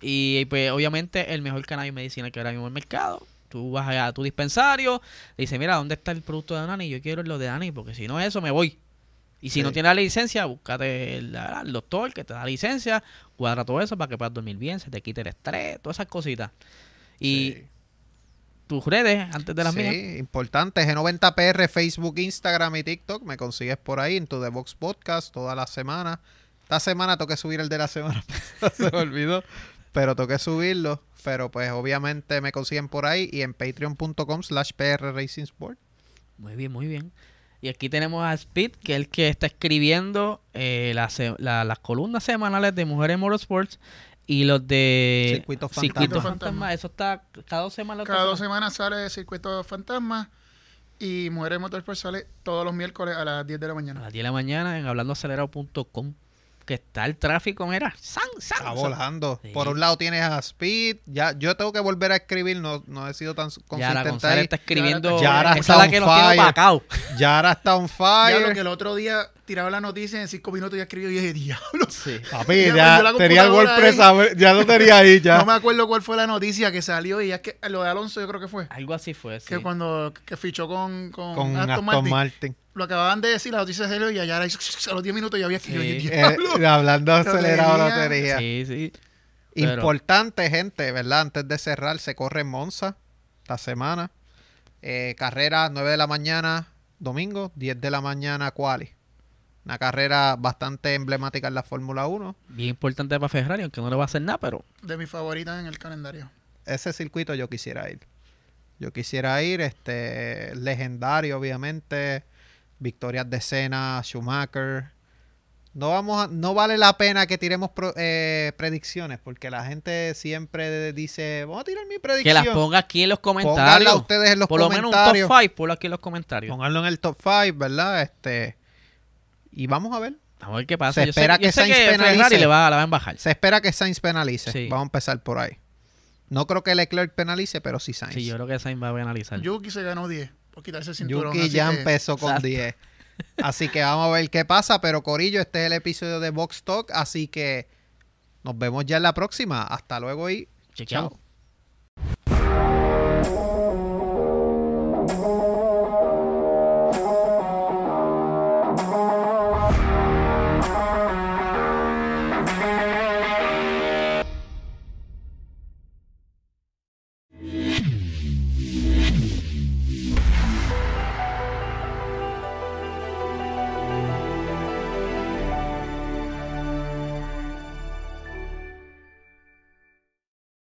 Y pues obviamente el mejor cannabis medicinal que ahora mismo en el mercado. Tú vas allá a tu dispensario, le dices, mira, ¿dónde está el producto de Anani? Yo quiero lo de Anani, porque si no es eso, me voy. Y si Sí. no tienes la licencia, búscate el, el doctor que te da licencia, cuadra todo eso para que puedas dormir bien, se te quite el estrés, todas esas cositas. Y Sí. Tus redes, antes de las sí, mías. importante. G90PR, Facebook, Instagram y TikTok. Me consigues por ahí en tu The Box Podcast toda la semana. Esta semana toqué subir el de la semana se me olvidó. Pero toqué subirlo. Pero pues obviamente me consiguen por ahí y en patreon.com slash PR Racing Sport. Muy bien, muy bien. Y aquí tenemos a Speed, que es el que está escribiendo eh, las se- la- las columnas semanales de Mujeres Motorsports y los de Circuitos Circuitos Fantasma. Fantasma. Eso está cada dos semanas. cada dos semanas sale Circuito Fantasma y Mujeres Motorsport sale todos los miércoles a las 10 de la A mañana. las 10 de la mañana en hablandoacelerado.com. Que está el tráfico, mira. ¡San, san! Está volando. Sí. Por un lado tienes a Speed. Ya, yo tengo que volver a escribir. No, no he sido tan consistente Yara está escribiendo. Yara está on que nos tiene fire. Yara está on Ya lo fire. que el otro día tiraba la noticia en cinco minutos y escribió y dije, diablo. Sí. Papi, ya yo la tenía el WordPress, ya lo tenía ahí ya. No me acuerdo cuál fue la noticia que salió y es que lo de Alonso yo creo que fue. Algo así fue. sí. Que cuando que fichó con, con, con Aston, Aston Martin, Martin. Lo acababan de decir, la noticia salió y allá era- a los 10 minutos ya había escrito. Sí. Eh, hablando de acelerado Lotería. lotería. Sí, sí. Pero- Importante, gente, ¿verdad? Antes de cerrar, se corre en Monza esta semana. Eh, carrera 9 de la mañana, domingo, 10 de la mañana, quali. Una carrera bastante emblemática en la Fórmula 1. Bien importante para Ferrari, aunque no le va a hacer nada, pero De mis favoritas en el calendario. Ese circuito yo quisiera ir. Yo quisiera ir, este, legendario, obviamente. Victorias de Senna, Schumacher. No vamos a- no vale la pena que tiremos pro- eh, predicciones porque la gente siempre dice, vamos a tirar mi Que predicción. las ponga aquí en los Pónganla comentarios. ustedes en los Por lo menos un comentarios. top 5, ponlo aquí en los comentarios. Pónganlo en el top 5, ¿verdad? Este y vamos a ver. Vamos a ver qué pasa. Se yo espera sé, yo que sé Sainz que penalice. Le va, la van a bajar. Se espera que Sainz penalice. Sí. Vamos a empezar por ahí. No creo que Leclerc penalice, pero sí Sainz. Sí, yo creo que Sainz va a penalizar. Yuki se ganó 10 por quitarse el cinturón. Yuki así ya que- empezó con Exacto. 10. Así que vamos a ver qué pasa. Pero Corillo, este es el episodio de Box Talk. Así que nos vemos ya en la próxima. Hasta luego y chao.